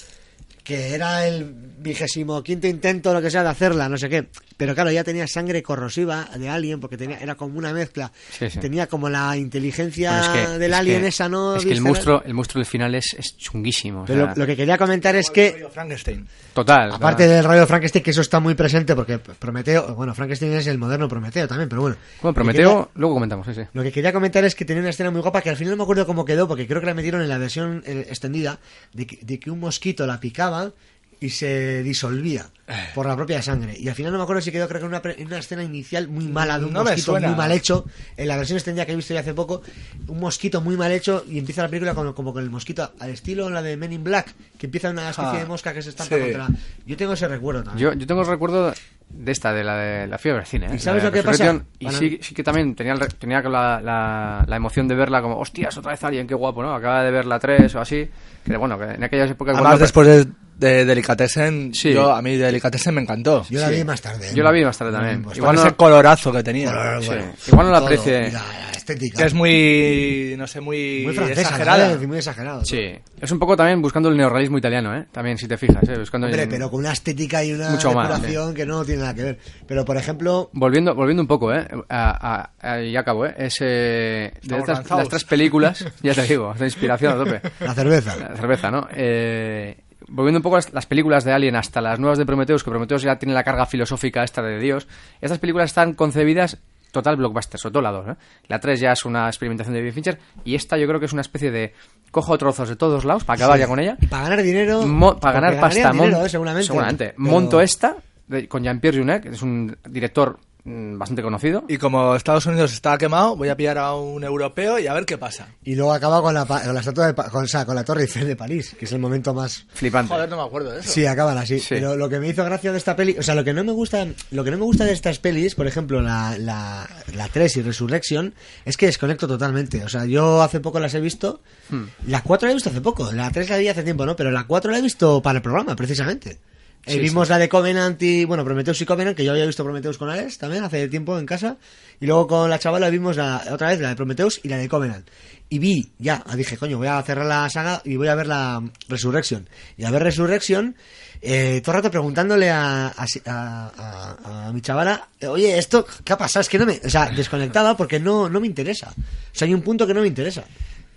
que era el vigésimo quinto intento, lo que sea, de hacerla, no sé qué. Pero claro, ya tenía sangre corrosiva de Alien, porque tenía, era como una mezcla. Sí, sí. Tenía como la inteligencia Bueno, es que- del es Alien que- esa, ¿no? Es que el monstruo, el monstruo del final es, es chunguísimo. o Pero sea, lo, lo que quería comentar es que, Frankenstein. Total. aparte total. del rollo de Frankenstein, que eso está muy presente, porque Prometeo, bueno, Frankenstein es el moderno Prometeo también, pero bueno. Bueno, Prometeo, quería- luego comentamos, sí, sí. Lo que quería comentar es que tenía una escena muy guapa que al final no me acuerdo cómo quedó, porque creo que la metieron en la versión eh, extendida, de que, de que un mosquito la picaba y se disolvía por la propia sangre. Y al final no me acuerdo si quedó, creo que en una, pre- en una escena inicial muy mala de un No mosquito muy mal hecho. En la versión extendida que he visto ya hace poco, un mosquito muy mal hecho y empieza la película con, como con el mosquito al estilo la de Men in Black, que empieza una especie Ah, de mosca que se estampa sí. contra. Yo tengo ese recuerdo también. Yo, yo tengo el recuerdo de esta, de la de la fiebre del cine. ¿eh? ¿Y sabes lo que pasa? Y sí, sí que también tenía, el tenía la, la, la emoción de verla como, hostias, otra vez Alien, qué guapo, ¿no? Acaba de ver la 3 o así. Que bueno, que en aquellas épocas... Además, bueno, después de, de Delicatessen, Sí. yo, a mí Delicatessen me encantó. Yo la sí. vi más tarde. Yo la vi más tarde también. Pues Igual ese no, colorazo que tenía. Color, sí. bueno, Igual no la aprecie. estética. Que es muy, no sé, muy, muy francesa, exagerada. muy exagerado. Sí, es un poco también buscando el neorrealismo italiano, ¿eh? También, si te fijas, ¿eh? Buscando Hombre, en- pero con una estética y una Mucho más, decoración que no tiene tiene nada que ver. Pero, por ejemplo... Volviendo, volviendo un poco, ¿eh? A, a- a- ya acabo, ¿eh? Es, eh, de estas, las tres películas, (laughs) ya te digo, de inspiración a tope. La cerveza. La cerveza, ¿no? Eh, volviendo un poco a las, las películas de Alien hasta las nuevas de Prometheus, que Prometheus ya tiene la carga filosófica esta de Dios, estas películas están concebidas total blockbuster, sobre todo la 2, ¿eh? La 3 ya es una experimentación de David Fincher y esta yo creo que es una especie de cojo trozos de todos lados para acabar Sí. ya con ella. Y para ganar dinero... Mo- para ganar pasta, ganarían dinero, mon- eh, seguramente. seguramente. Pero- Monto esta de- con Jean-Pierre Jeunet, que es un director mm, bastante conocido. Y como Estados Unidos está quemado, voy a pillar a un europeo y a ver qué pasa. Y luego acaba con la, pa- con la estatua de con, o sea, con la Torre Eiffel de París, que es el momento más flipante. Joder, no me acuerdo de eso. Sí, acaban así. Pero lo que me hizo gracia de esta peli, o sea, lo que no me gusta, lo que no me gusta de estas pelis, por ejemplo, la, la, la 3 y Resurrection, es que desconecto totalmente. O sea, yo hace poco las he visto. Hmm. La 4 la he visto hace poco, la 3 la vi hace tiempo, ¿no? Pero la 4 la he visto para el programa, precisamente. Eh, Sí, vimos sí. la de Covenant y, bueno, Prometheus y Covenant, que yo había visto Prometheus con Alex también hace tiempo en casa. Y luego con la chavala vimos la, otra vez la de Prometheus y la de Covenant. Y vi, ya, dije, coño, voy a cerrar la saga y voy a ver la Resurrection. Y a ver Resurrection, eh, todo el rato preguntándole a, a, a- a- mi chavala, oye, esto, ¿qué ha pasado? Es que no me, o sea, desconectada porque no, no me interesa. O sea, hay un punto que no me interesa.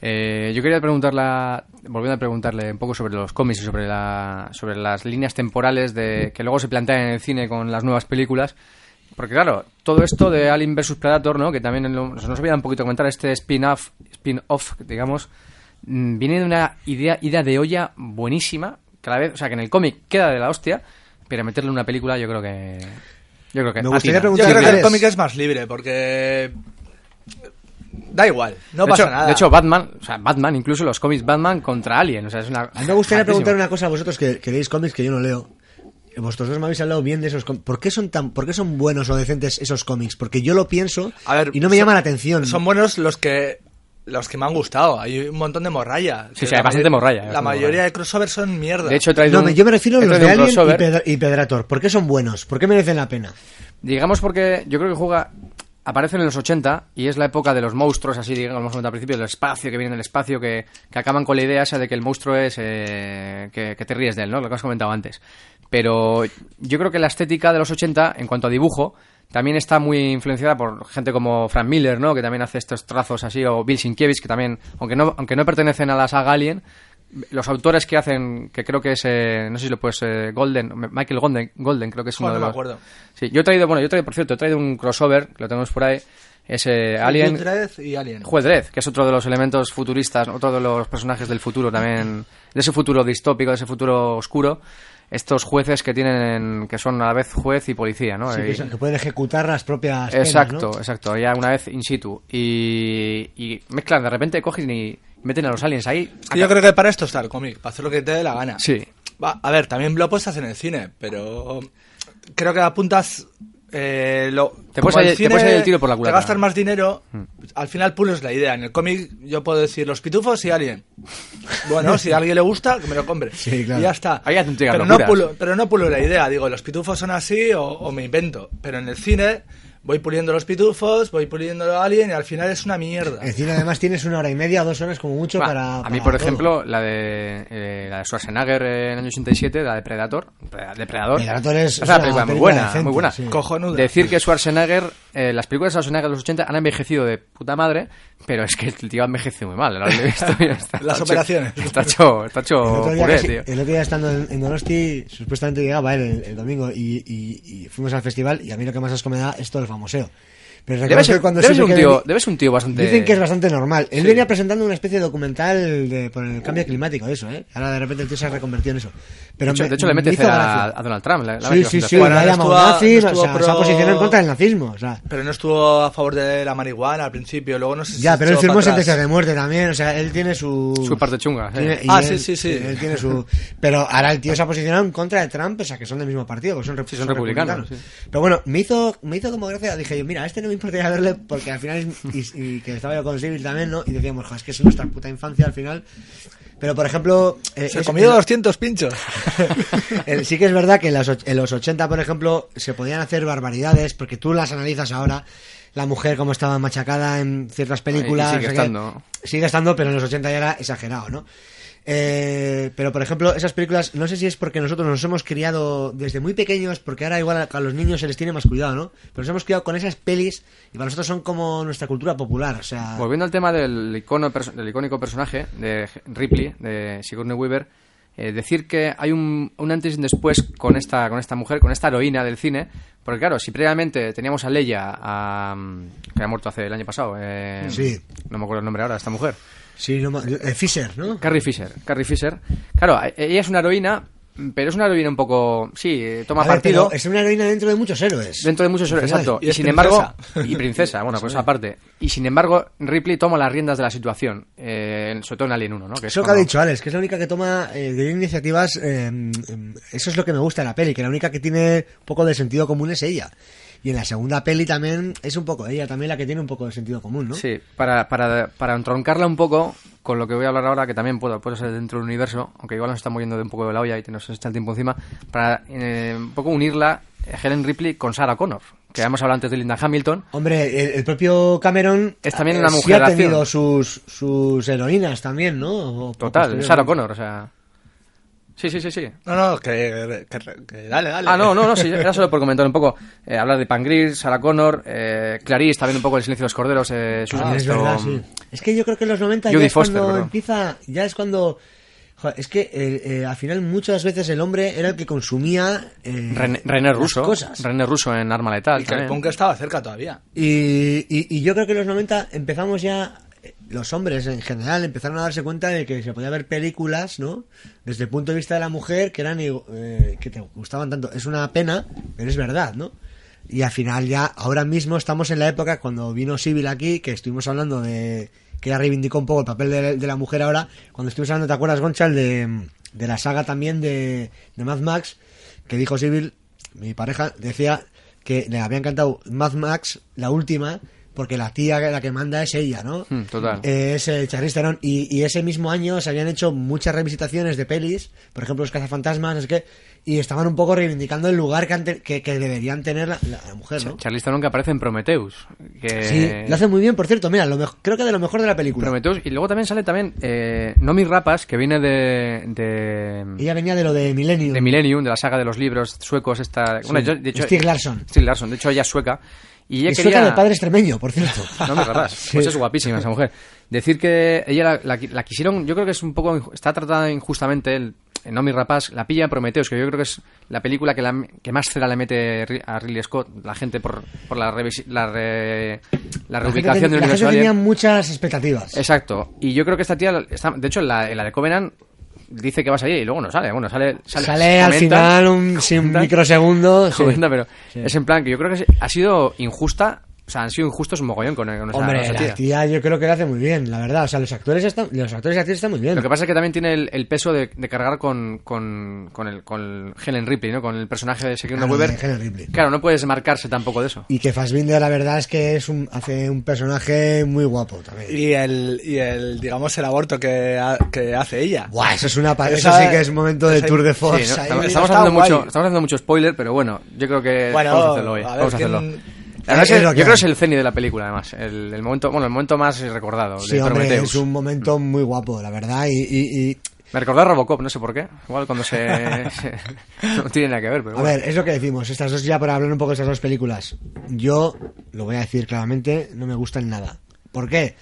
Eh, yo quería preguntarla, volviendo a preguntarle un poco sobre los cómics y sobre, la, sobre las líneas temporales de, que luego se plantean en el cine con las nuevas películas. Porque claro, todo esto de Alien vs Predator, ¿no? que también lo- se nos olvida un poquito comentar, este spin-off, spin-off, digamos, mm, viene de una idea, idea de olla buenísima, que a la vez, o sea, que en el cómic queda de la hostia, pero meterle en una película yo creo que... Yo creo que Me gustaría. Yo creo que el cómic es más libre, porque... Da igual, no de pasa hecho, nada. De hecho, Batman, o sea, Batman, incluso los cómics Batman contra Alien, o sea, es una... A mí me gustaría preguntar una cosa a vosotros que, que leéis cómics que yo no leo. Vosotros dos me habéis hablado bien de esos cómics. ¿Por qué son tan, por qué son buenos o decentes esos cómics? Porque yo lo pienso A ver, y no me son- llama la atención. Son buenos los que los que me han gustado. Hay un montón de morralla. Sí, sí, hay bastante morralla, La mayoría morralla. de crossovers son mierda. De hecho, he traído No, un- yo me refiero a los de Alien y. Pedra- y Predator. ¿Por qué son buenos? ¿Por qué merecen la pena? Digamos porque yo creo que juega. Aparecen en los 80 y es la época de los monstruos, así digamos al principio, del espacio, que vienen del espacio, que, que acaban con la idea esa de que el monstruo es. eh, que, te ríes de él, ¿no? Lo que has comentado antes. Pero yo creo que la estética de los 80, en cuanto a dibujo, también está muy influenciada por gente como Frank Miller, ¿no? Que también hace estos trazos así, o Bill Sienkiewicz, que también, aunque no, aunque no pertenecen a la saga Alien, los autores que hacen, que creo que es, eh, no sé si lo puedes, eh, Golden, Michael Golden, Golden creo que es uno de me los... acuerdo. Sí, yo he traído, bueno, yo he traído, por cierto, he traído un crossover, que lo tenemos por ahí, es eh, Alien... Judge Dredd y Alien. Juez Dredd, que es otro de los elementos futuristas, otro de los personajes del futuro también, de ese futuro distópico, de ese futuro oscuro, estos jueces que tienen, que son a la vez juez y policía, ¿no? Sí, que, son- que pueden ejecutar las propias penas, Exacto, ¿no? exacto, ya una vez in situ. Y, y mezclan, de repente cogen y meten a los aliens ahí. Es que yo creo que para esto está el cómic, para hacer lo que te dé la gana. Sí. Va, a ver, también lo puestas en el cine, pero creo que apuntas... Eh, lo, Te puedes el te puedes salir el tiro por la Te culata. gastas más dinero, Mm. al final pules la idea. En el cómic yo puedo decir los pitufos y Alien. Bueno, si a alguien le gusta, que me lo compre. Sí, claro. Y ya está. Ahí pero, no pulo, pero no pulo la idea. Digo, los pitufos son así o, o me invento. Pero en el cine voy puliendo los pitufos, voy puliendo a Alien y al final es una mierda. En cine además tienes una hora y media dos horas como mucho Va, para... a mí, para por todo. ejemplo, la de, eh, la de Schwarzenegger en el año 87, la de Predator. Depredador. Predator es- O sea, es una película muy buena, decente, muy buena. sí. Cojonuda. Decir que Schwarzenegger, eh, las películas de Schwarzenegger de los 80 han envejecido de puta madre, pero es que el tío ha envejecido muy mal. ahora lo he visto y está- (laughs) Las está operaciones. hecho- Está hecho, está El hecho otro, día puré, casi- tío. el otro día estando en, en Donosti, supuestamente llegaba él el, el domingo y, y- y fuimos al festival y a mí lo que más asco me da es todo el famoseo. Pero Debe ser, que cuando debe ser un tío, debe ser un tío bastante... Dicen que es bastante normal. Él Sí. venía presentando una especie de documental de, por el cambio climático, eso, ¿eh? Ahora de repente el tío se ha reconvertido en eso. Pero de, hecho, me- de hecho, le me mete cera a, a Donald Trump. le- le ha Sí, sí, sí, ha no estuvo- nazi, no o sea, se ha pro- posicionado en contra del nazismo, o sea. Pero no estuvo a favor de la marihuana al principio, luego no sé si Ya, pero él firmó sentencia de muerte también, o sea, él tiene su... Su parte chunga. Tiene- Ah, él- sí, sí, sí. Él tiene su... Pero ahora el tío se ha posicionado en contra de Trump, o sea, que son del mismo partido, que son, son republicanos, Pero bueno, me hizo, me hizo como gracia, dije yo, mira, a este no me verle, porque al final, y, y que estaba yo con Civil también, ¿no? Y decíamos, "Jo, es que es nuestra puta infancia al final. Pero, por ejemplo... eh, Se es- comió es- 200 pinchos. (laughs) Sí que es verdad que en los, en los 80, por ejemplo, se podían hacer barbaridades, porque tú las analizas ahora, la mujer como estaba machacada en ciertas películas. Sigue estando. Sigue estando, pero en los 80 ya era exagerado, ¿no? Eh, pero, por ejemplo, esas películas, no sé si es porque nosotros nos hemos criado desde muy pequeños, porque ahora igual a, a los niños se les tiene más cuidado, ¿no? Pero nos hemos criado con esas pelis y para nosotros son como nuestra cultura popular, o sea... Volviendo al tema del, icono del icónico personaje de Ripley, de Sigourney Weaver, eh, decir que hay un, un antes y un después con esta, con esta mujer, con esta heroína del cine, porque claro, si previamente teníamos a Leia, a, que ha muerto hace el año pasado, eh, Sí. no me acuerdo el nombre ahora de esta mujer, Sí, no eh, Fisher, ¿no? Carrie Fisher, Carrie Fisher, claro, e- ella es una heroína, pero es una heroína un poco, sí, eh, toma ver, partido. es una heroína dentro de muchos héroes. Dentro de muchos final. exacto. Y sin princesa. embargo, y princesa, bueno, pues Sí. aparte. Y sin embargo, Ripley toma las riendas de la situación, eh, sobre todo en Alien 1, ¿no? Que es Eso que ha dicho Alex, que es la única que toma eh, de iniciativas. eh, em, eso es lo que me gusta de la peli, que la única que tiene un poco de sentido común es ella. Y en la segunda peli también es un poco ella, también la que tiene un poco de sentido común, ¿no? Sí, para, para, para entroncarla un poco con lo que voy a hablar ahora, que también puedo, puede ser dentro del universo, aunque igual nos estamos yendo de un poco de la olla y te- nos echa el tiempo encima, para eh, un poco unirla eh, Helen Ripley con Sarah Connor, que hemos hablado antes de Linda Hamilton. Hombre, el, el propio Cameron Es también eh, una sí mujer ha de acción. tenido sus, sus heroínas también, ¿no? O- Total. Sarah Connor, o sea... Sí, sí, sí, sí. No, no, que, que- que dale, dale. Ah, no, no, no, sí, era solo por comentar un poco. eh, hablar de Pangris, Sarah Connor, eh, Clarice, también un poco el silencio de los corderos. Eh, Susan Ah, es verdad, sí. Es que yo creo que en los 90 Judy ya es Foster, cuando perdón. empieza, ya es cuando... joder, es que eh, eh, al final muchas veces el hombre era el que consumía eh, René, René las Russo. cosas. René Russo en Arma Letal. Y que el punk estaba cerca todavía. Y, y- y yo creo que en los 90 empezamos ya, los hombres en general empezaron a darse cuenta de que se podía ver películas, ¿no? Desde el punto de vista de la mujer que eran eh, que te gustaban tanto. Es una pena, pero es verdad, ¿no? Y al final ya, ahora mismo estamos en la época cuando vino Civil aquí, que estuvimos hablando de que ella reivindicó un poco el papel de, de la mujer ahora, cuando estuvimos hablando, ¿te acuerdas, Gonchal, de, de la saga también de, de Mad Max, que dijo Civil, mi pareja, decía que le había encantado Mad Max, la última, porque la tía la que manda es ella, ¿no? Hmm, total. Eh, es el Charlize Theron y, y ese mismo año se habían hecho muchas revisitaciones de pelis, por ejemplo los cazafantasmas, sé qué, y estaban un poco reivindicando el lugar que, ante- que, que deberían tener la, mujer, ¿no? Charlize Theron que aparece en Prometheus. Que... Sí, lo hace muy bien, por cierto, mira, lo mejo- creo que de lo mejor de la película. Prometheus. Y luego también sale también eh, Nomi Rapas, que viene de... de... Ella venía de lo de Millennium. de Millennium, de la saga de los libros suecos, esta... Sí, Bueno, yo, de hecho, Larsson. Larsson, de hecho ella es sueca. Y ella quería... de padre extremeño, por cierto. (laughs) No me rapas. Pues es guapísima esa mujer. Decir que ella la, la- la quisieron, yo creo que es un poco, está tratada injustamente el, en Nomi Rapaz, la pilla en Prometheus, que yo creo que es la película que, la- que más cera le mete a Ridley Scott, la gente por, por la, revisi- la, re- la gente, reubicación ten- del la gente tenía muchas expectativas. Exacto. Y yo creo que esta tía, está- de hecho, en la, en la de Covenant dice que va a salir y luego no sale. Bueno, sale. Sale, Sale al final un, un microsegundo. (laughs) sí. comenta, pero Sí. es en plan que yo creo que ha sido injusta. O sea, han sido injustos un mogollón con, con esa, Hombre, esa la tía. tía yo creo que lo hace muy bien, la verdad. O sea, los actores están, los actores y actrices están muy bien. Lo que pasa es que también tiene el, el peso de, de cargar con, con, con, el, con Helen Ripley, ¿no? Con el personaje de Sigourney Claro, Weaver. de Helen Ripley. Claro, no puedes marcarse tampoco de eso. Y que Fassbinder, la verdad es que es un, hace un personaje muy guapo también. Y el, y el digamos, el aborto que, ha- que hace ella. Buah, eso es una pa- eso Esa- sí que es un momento de esa- tour de Sí, force. ¿no? ahí. estamos, haciendo mucho, estamos haciendo mucho spoiler, pero bueno, yo creo que Bueno, vamos a hacerlo hoy. a ver, vamos a ¿quién- hacerlo. Verdad es Es que lo yo creo que es el ceni de la película, además. El, el momento, bueno, el momento más recordado Sí, de hombre, Prometheus. es un momento muy guapo, la verdad. Y, y- y- Me recordó a Robocop, no sé por qué. Igual cuando se... (laughs) se- no tiene nada que ver, pero a bueno. ver, es lo que decimos. Estas dos, ya para hablar un poco de estas dos películas. Yo, lo voy a decir claramente, no me gustan nada. ¿Por qué?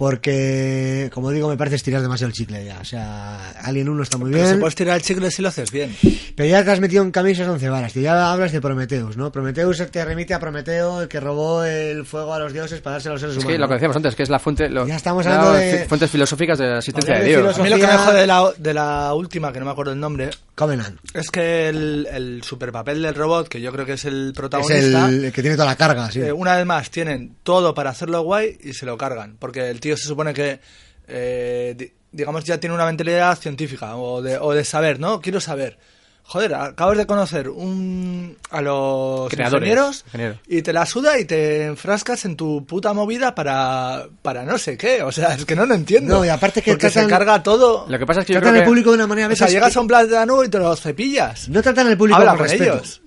Porque, como digo, me parece estirar demasiado el chicle ya. O sea, Alien 1 está muy Pero bien. se puedes tirar el chicle si lo haces bien. Pero ya te has metido en camisas once varas, tío. Ya hablas de Prometheus, ¿no? Prometheus te remite a Prometeo, el que robó el fuego a los dioses para dárselo a los seres Es humanos. que lo que decíamos antes, que es la fuente... lo- Ya estamos la- hablando de- Fuentes filosóficas de la existencia de de Dios. A mí lo que me jode de la, de la última, que no me acuerdo el nombre, Covenant. es que el, el superpapel del robot, que yo creo que es el Es protagonista, el, el que tiene toda la carga, sí. eh, una vez más tienen todo para hacerlo guay y se lo cargan. Porque el tío se supone que, eh, di- digamos, ya tiene una mentalidad científica o de, o de saber, ¿no? Quiero saber. Joder, acabas de conocer un, a los Creadores, ingenieros y te la suda y te enfrascas en tu puta movida para, para no sé qué. O sea, es que no lo entiendo. No, y aparte que Porque tratan- se carga todo. Lo que pasa es que yo Tratan creo al que... público de una manera a O sea, llegas que- a un plátano y te lo cepillas. No tratan al público Habla con con respeto. ellos.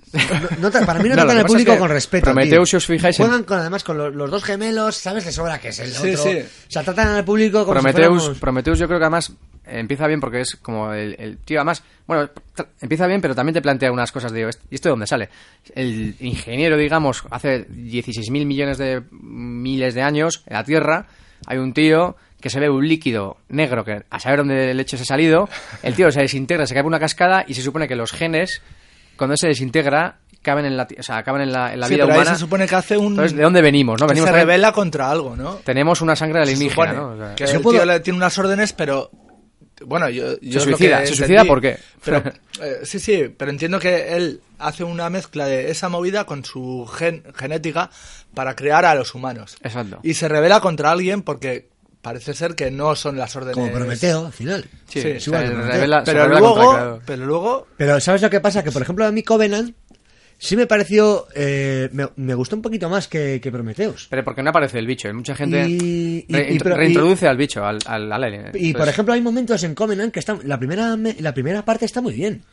No, para mí no, (laughs) tratan al público es que con respeto. Prometheus, tío. si os fijáis en- Juegan con, además con los, los dos gemelos, ¿sabes? Le sobra que es el Sí, otro. sí. O sea, tratan al público como si Prometheus, fuéramos- Prometheus yo creo que además eh, empieza bien porque es como el, el tío, además, bueno, empieza bien, pero también te plantea unas cosas de, ¿y esto de dónde sale? El ingeniero, digamos, hace 16.000 millones de miles de años en la Tierra, hay un tío que se ve un líquido negro que a saber dónde leche se ha salido, el tío se desintegra, se cae por una cascada y se supone que los genes, cuando se desintegra, caben en la, o sea, acaban en la, en la Sí, vida pero ahí humana. se supone que hace un... Entonces, ¿de dónde venimos? No? Venimos se también- revela contra algo, ¿no? Tenemos una sangre Se alienígena, ¿no? O sea, que el tío le tiene unas órdenes, pero... Bueno, yo... lo suicida. que ¿Se suicida por qué? Pero, (laughs) eh, sí, sí, pero entiendo que él hace una mezcla de esa movida con su gen- genética para crear a los humanos. Exacto. Y se revela contra alguien porque parece ser que no son las órdenes... Como Prometeo, al final. Sí, Sí, revela- se pero contra luego, pero luego Pero ¿sabes lo que pasa? Que por ejemplo a mí Covenant sí me pareció... eh, me, me gustó un poquito más que, que Prometheus. Pero porque no aparece el bicho. y Mucha gente Y- y- re- y- pero- reintroduce al bicho, al, al, al alien. Y por ejemplo hay momentos en Covenant que están... La primera, me- la primera parte está muy bien.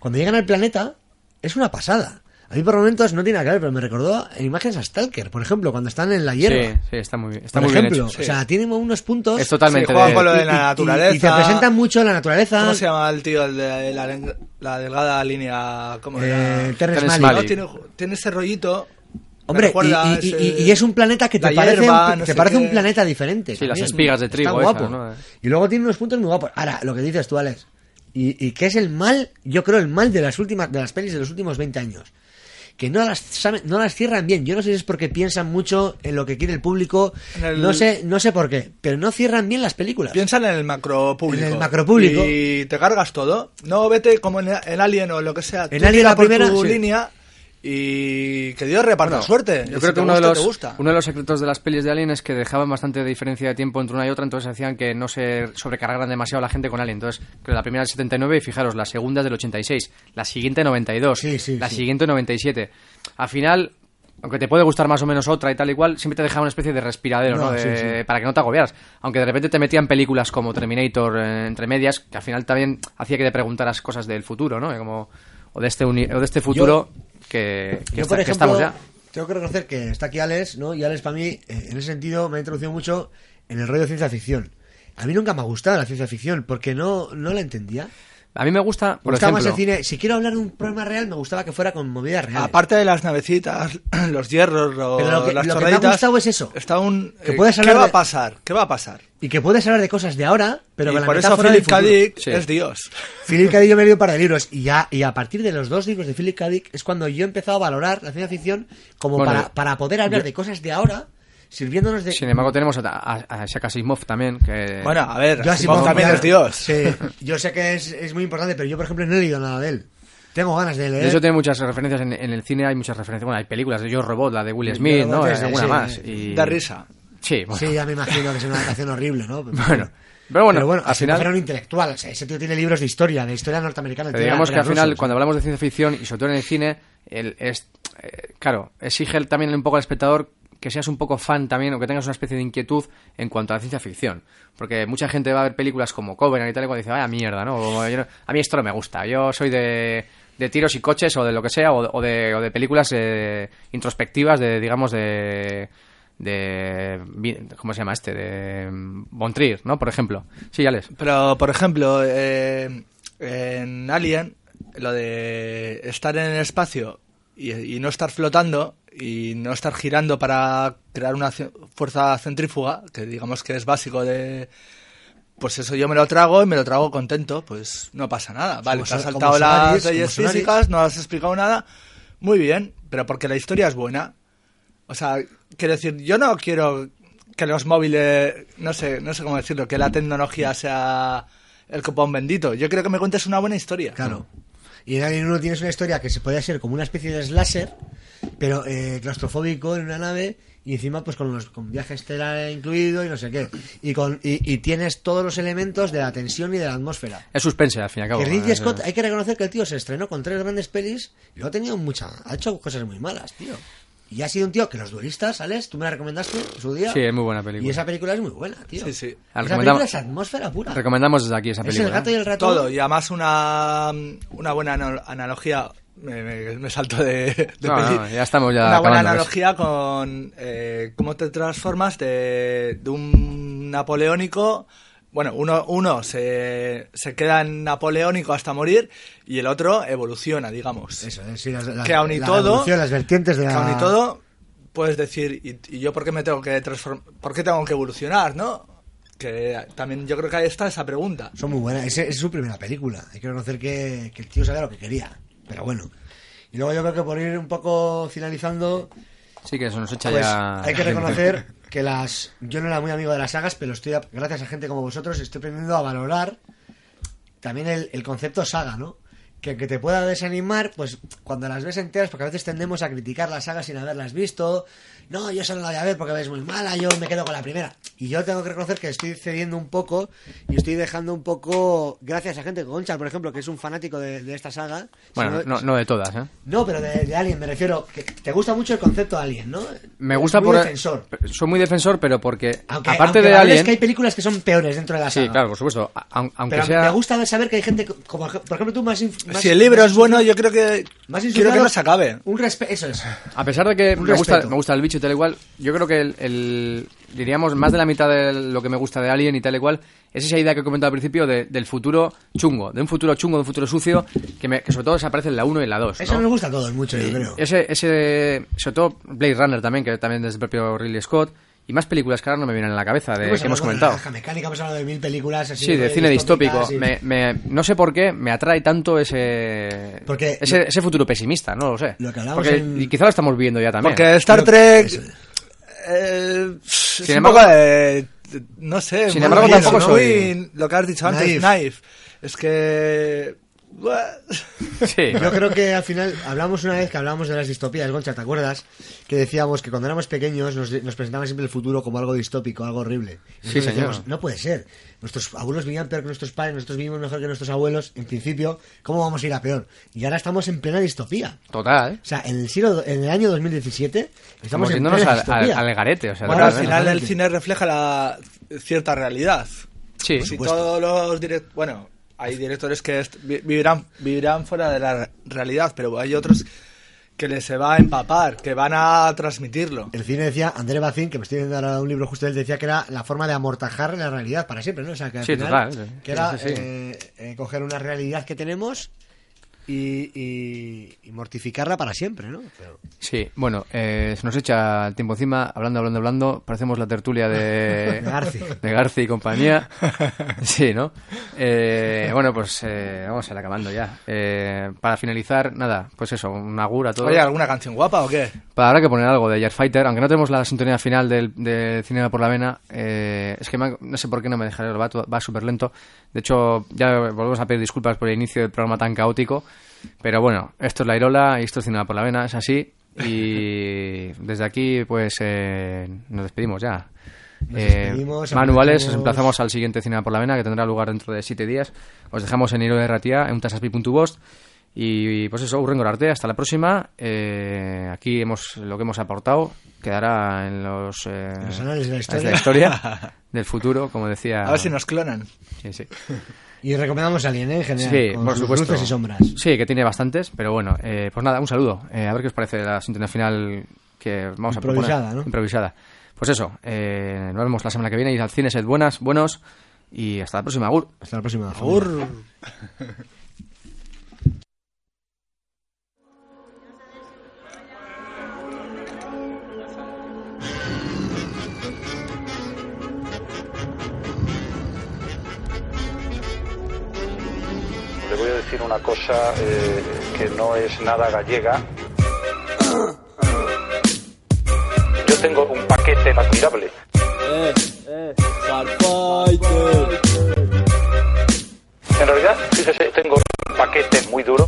Cuando llegan al planeta es una pasada. A mí por momentos no tiene nada que ver, pero me recordó en imágenes a Stalker, por ejemplo, cuando están en la hierba. Sí, sí, está muy bien. Está por muy ejemplo, bien hecho. o sea, tiene unos puntos... Es totalmente Sí, con lo de la y- y- naturaleza. Y, te presentan mucho la naturaleza. ¿Cómo se llama el tío, el de la, delgada línea? ¿Cómo Eh, era? Terrence Terrence. Malick. No, tiene, tiene ese rollito. Hombre, y, recuerda y- ese- y- y es un planeta que te parece, hierba, un, no te sé parece qué. un planeta diferente. Sí, las espigas de Está trigo guapo. esas, ¿no? Y luego tiene unos puntos muy guapos. Ahora, lo que dices tú, Alex, y, y que es el mal, yo creo, el mal de las últimas, de las pelis de los últimos 20 años. Que no las, saben- no las cierran bien. Yo no sé si es porque piensan mucho en lo que quiere el público. El- No sé, no sé por qué. Pero no cierran bien las películas. Piensan en el macro público. En el macropúblico. Y te cargas todo. No vete como en, en Alien o lo que sea. En Tú Alien la primera, tu sí. línea y que Dios reparta Bueno, suerte. Yo creo si que uno de, los, uno de los secretos de las pelis de Alien es que dejaban bastante diferencia de tiempo entre una y otra, entonces hacían que no se sobrecargaran demasiado la gente con Alien. Entonces, creo que la primera del 79 y fijaros, la segunda del 86, la siguiente 92, Sí, sí, la sí. siguiente 97. Al final, aunque te puede gustar más o menos otra y tal y cual, siempre te dejaba una especie de respiradero, ¿no? No, De- sí, sí. Para que no te agobiaras. Aunque de repente te metían películas como Terminator eh, entre medias, que al final también hacía que te preguntaras cosas del futuro, ¿no? Como, o de este, uni- o de este futuro que, que Yo, está- por que ejemplo, estamos ya. tengo que reconocer que está aquí Alex, ¿no? Y Alex, para mí, eh, en ese sentido, me ha introducido mucho en el rollo de ciencia ficción. A mí nunca me ha gustado la ciencia ficción porque no, no la entendía. A mí me gusta, Me por gustaba ejemplo, más el cine. Si quiero hablar de un problema real, me gustaba que fuera con movidas reales. Aparte de las navecitas, (clears throat) los hierros, lo- Pero lo que- las lo que me ha gustado es eso. Está un, Que eh, puedes ¿Qué hablar va de- a pasar? ¿Qué va a pasar? Y que puedes hablar de cosas de ahora, pero y con la por eso Philip. K. Dick Sí. es Dios. Philip K. Dick yo me he leído un par de libros y ya y a partir de los dos libros de Philip K. Dick es cuando yo he empezado a valorar la ciencia ficción como Bueno, para, para poder hablar yo- de cosas de ahora sirviéndonos de... sin embargo tenemos a, a, a Asimov también, que... Bueno, a ver, Yo Asimov Asimov, también es Dios. Sí, yo sé que es, es muy importante, pero yo, por ejemplo, no he leído nada de él. Tengo ganas de leer. de hecho tiene muchas referencias en, en el cine, hay muchas referencias. Bueno, hay películas de Yo Robot, la de Will Smith, ¿no? Es de- alguna sí. más. Y... Da risa. Sí, bueno. Sí, ya me imagino que es una adaptación horrible, ¿no? (laughs) Bueno, pero bueno, Pero bueno, al al final- era un intelectual. O sea, ese tío tiene libros de historia, de historia norteamericana. Pero digamos que al final, cuando hablamos de ciencia ficción, y sobre todo en el cine, el, es, eh, claro, exige también un poco al espectador que seas un poco fan también o que tengas una especie de inquietud en cuanto a la ciencia ficción. Porque mucha gente va a ver películas como Covenant y tal y cual dice, vaya mierda, ¿no? A mí esto no me gusta. Yo soy de, de tiros y coches o de lo que sea, o, o de, o de películas eh, introspectivas de, digamos, de de ¿cómo se llama este? de Von Trier, ¿no? Por ejemplo. Sí, ya les. Pero, por ejemplo, eh, en Alien, lo de estar en el espacio y, y no estar flotando y no estar girando para crear una fuerza centrífuga, que digamos que es básico de... Pues eso yo me lo trago y me lo trago contento, pues no pasa nada. Vale, Como te has saltado las leyes físicas, no has explicado nada, muy bien, pero porque la historia es buena. O sea, quiero decir, yo no quiero que los móviles, no sé, no sé cómo decirlo, que la tecnología sea el copón bendito. Yo creo que me cuentes una buena historia. Claro. Y en Alien 1 tienes una historia que se podría ser como una especie de slasher, pero eh, claustrofóbico en una nave y encima pues con, los, con viaje estelar incluido y no sé qué. Y, con, y, y tienes todos los elementos de la tensión y de la atmósfera. Es suspense, al fin y al cabo. Que Ridley Es- Scott, hay que reconocer que el tío se estrenó con tres grandes pelis y luego ha tenido mucha, ha hecho cosas muy malas, tío. Y ha sido un tío que los duelistas, ¿sales? Tú me la recomendaste en su día. Sí, es muy buena película. Y esa película es muy buena, tío. Sí, sí. La Esa recomendamos- película es atmósfera pura. Recomendamos desde aquí esa Es película. el gato y el ratón. Todo, y además una, una buena analogía, me, me- me salto de, de No, peli. no, ya estamos ya Una buena analogía con eh, cómo te transformas de, de un napoleónico bueno, uno, uno se, se queda en napoleónico hasta morir y el otro evoluciona, digamos. Eso, es, sí, las- que aun y la todo, las vertientes de que la- aun y todo, puedes decir, ¿y, y yo por qué me tengo que transformar? ¿Por qué tengo que evolucionar, no? Que también yo creo que ahí está esa pregunta. Son muy buenas. Ese- Es, su primera película. Hay que reconocer que, que el tío sabía lo que quería. Pero bueno. Y luego yo creo que por ir un poco finalizando, Sí, que eso nos echa pues ya. hay que reconocer (laughs) que las... Yo no era muy amigo de las sagas, pero estoy, gracias a gente como vosotros, estoy aprendiendo a valorar también el, el concepto saga, ¿no? Que, que te pueda desanimar, pues cuando las ves enteras, porque a veces tendemos a criticar las sagas sin haberlas visto. No, yo solo la voy a ver porque es muy mala, yo me quedo con la primera. Y yo tengo que reconocer que estoy cediendo un poco y estoy dejando un poco, gracias a gente como Gonchar, por ejemplo, que es un fanático de, de esta saga. Bueno, Si no, no de todas, ¿eh? no, pero de, de Alien, me refiero. Que te gusta mucho el concepto Alien, ¿no? Me gusta muy por. defensor. Soy muy defensor, pero porque. Aunque, aparte aunque de Alien. Es que hay películas que son peores dentro de la saga. Sí, claro, por supuesto. Aunque Pero sea. me gusta saber que hay gente, como por ejemplo tú más... inf- más Si el libro más es bueno, yo creo que Más quiero que no se acabe. Un respeto, eso es. A pesar de que me gusta, me gusta el bicho y tal igual, yo creo que el, el- diríamos más de la mitad de lo que me gusta de Alien y tal igual es esa idea que he comentado al principio de- del futuro chungo, de un futuro chungo, de un futuro sucio, que, me- que sobre todo se aparece en la 1 y en la 2. Eso ¿no? nos gusta a todos mucho, yo creo. Ese, ese, sobre todo Blade Runner también, que también es del propio Ridley Scott, y más películas que ahora no me vienen a la cabeza de Pues que hemos hablamos de comentado. Naranja Mecánica, hemos hablado de mil películas así. Sí, de cine distópico. Me, me- no sé por qué me atrae tanto ese, Porque ese, lo- ese futuro pesimista, no lo sé. Lo que hablamos Porque- en- Y quizá lo estamos viendo ya también. Porque Star Trek eh, es Sin un embargo- poco de- de- no sé, Sin embargo, tampoco soy- lo que has dicho antes, naif. Es que Sí. Yo creo que al final hablamos una vez que hablamos de las distopías, Goncha, ¿te acuerdas? Que decíamos que cuando éramos pequeños nos, nos presentaban siempre el futuro como algo distópico, algo horrible. Y Sí, señor. decíamos, no puede ser. Nuestros abuelos vivían peor que nuestros padres, nosotros vivimos mejor que nuestros abuelos. En principio, ¿cómo vamos a ir a peor? Y ahora estamos en plena distopía. Total, ¿eh? O sea, en el, siglo, en el año 2017 estamos, Estamos en yéndonos plena al, distopía. al- al garete, o sea, bueno, al final el cine refleja la cierta realidad. Sí, si todos los direct bueno, hay directores que vivirán vivirán fuera de la realidad, pero hay otros que les se va a empapar, que van a transmitirlo. El cine decía, André Bacín, que me estoy viendo ahora un libro justo él, decía que era la forma de amortajar la realidad para siempre, ¿no? O sea, que al Sí, final, total, sí. que era sí, sí. eh, eh, coger una realidad que tenemos y, y- y mortificarla para siempre, ¿no? Pero- Sí, bueno, eh, se nos echa el tiempo encima, hablando, hablando, hablando. Parecemos la tertulia de, (laughs) De Garci. de Garci y compañía. Sí, ¿no? Eh, bueno, pues eh, vamos a ir acabando ya. Eh, para finalizar, nada, pues eso, un agur a todos. Oye, ¿alguna canción guapa o qué? Pues habrá que poner algo de Fighter, aunque no tenemos la sintonía final del, del Cinema por la Vena. eh, es que me no sé por qué no me dejaré, va, todo- va súper lento. De hecho, ya volvemos a pedir disculpas por el inicio del programa tan caótico. Pero bueno, esto es la Irola y esto es Cinema por la Vena, es así. Y (laughs) desde aquí, pues eh, nos despedimos ya. Nos Eh, Manuales, os emplazamos al siguiente Cinema por la Vena, que tendrá lugar dentro de siete días. Os dejamos en Iro de Ratia, en tasaspi.bost. Y pues eso, Urrengo Arte, hasta la próxima. Eh, aquí hemos lo que hemos aportado quedará en los, eh, los anales de la historia (laughs) del futuro, como decía. A ver si nos clonan. Sí, sí. (laughs) Y recomendamos a Alien, ¿eh? en general, Sí, con por sus supuesto. luces y sombras. Sí, que tiene bastantes, pero bueno, eh, pues nada, un saludo. Eh, a ver qué os parece la sintonía final que vamos a Improvisada, proponer. ¿no? Improvisada. Pues eso, eh, nos vemos la semana que viene. Ir al cine, sed buenas, buenos y hasta la próxima. Agur. Hasta la próxima. Agur. (laughs) una cosa eh, que no es nada gallega. Yo tengo un paquete admirable. En realidad, tengo un paquete muy duro.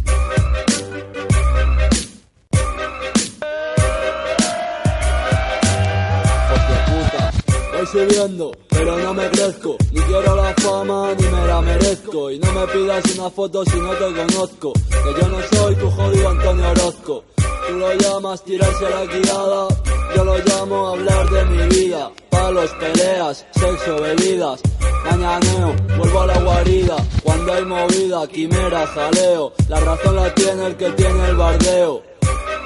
Subiendo, pero no me crezco. Ni quiero la fama, ni me la merezco. Y no me pidas una foto si no te conozco. Que yo no soy tu jodido Antonio Orozco. Tú lo llamas tirarse la guiada. Yo lo llamo hablar de mi vida. Palos, peleas, sexo, bebidas. Mañaneo, vuelvo a la guarida. Cuando hay movida, quimera, jaleo. La razón la tiene el que tiene el bardeo.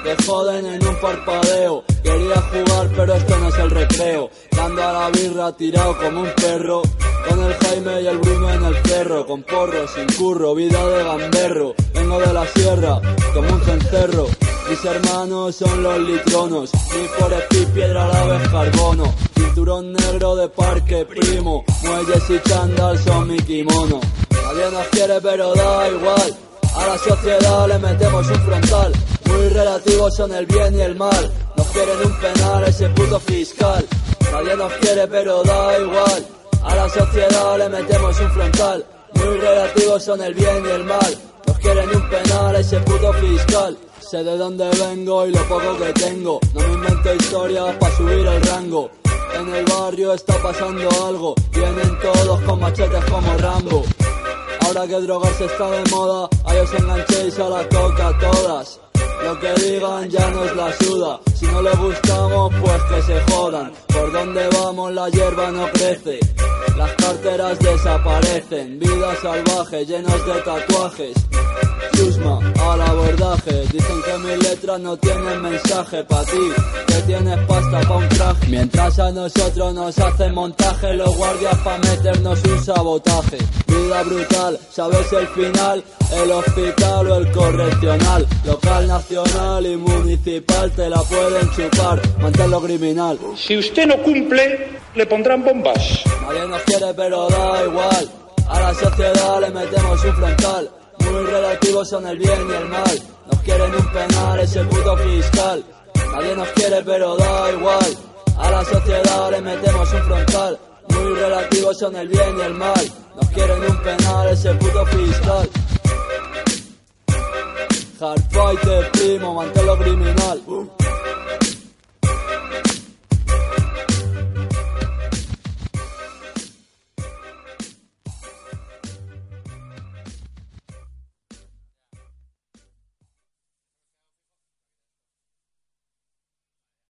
Te joden en un parpadeo. Quería jugar, pero esto no es el recreo. Dando a la birra tirado como un perro. Con el Jaime y el Bruno en el cerro, con porro, sin curro, vida de gamberro. Vengo de la sierra, como un cencerro. Mis hermanos son los litronos, mi foresti piedra la carbono. Cinturón negro de parque primo, muelles y chándal son mi kimono. Nadie nos quiere pero da igual, a la sociedad le metemos un frontal. Muy relativos son el bien y el mal, nos quieren un penal ese puto fiscal. Nadie nos quiere pero da igual, a la sociedad le metemos un frontal. Muy relativos son el bien y el mal, nos quieren un penal ese puto fiscal. Sé de dónde vengo y lo poco que tengo. No me invento historias para subir el rango. En el barrio está pasando algo. Vienen todos con machetes como Rambo. Ahora que drogarse está de moda, ahí os enganchéis a la coca todas. Lo que digan ya nos la suda. Si no les gustamos, pues que se jodan. Por donde vamos la hierba no crece. Las carteras desaparecen. Vida salvaje, llenos de tatuajes. Chusma, al abordaje. Dicen que mis letras no tienen mensaje pa' ti, que tienes pasta pa' un traje. Mientras a nosotros nos hacen montaje, los guardias pa' meternos un sabotaje. Vida brutal, sabes el final, el hospital o el correccional. Local, nacional y municipal te la pueden chupar, manténlo criminal. Si usted no cumple, le pondrán bombas. Nadie nos quiere pero da igual, a la sociedad le metemos un frontal. Muy relativos son el bien y el mal. Nos quieren un penal ese puto fiscal. Nadie nos quiere pero da igual. A la sociedad le metemos un frontal. Muy relativos son el bien y el mal. Nos quieren un penal ese puto fiscal. Hardfighter primo, manténlo criminal.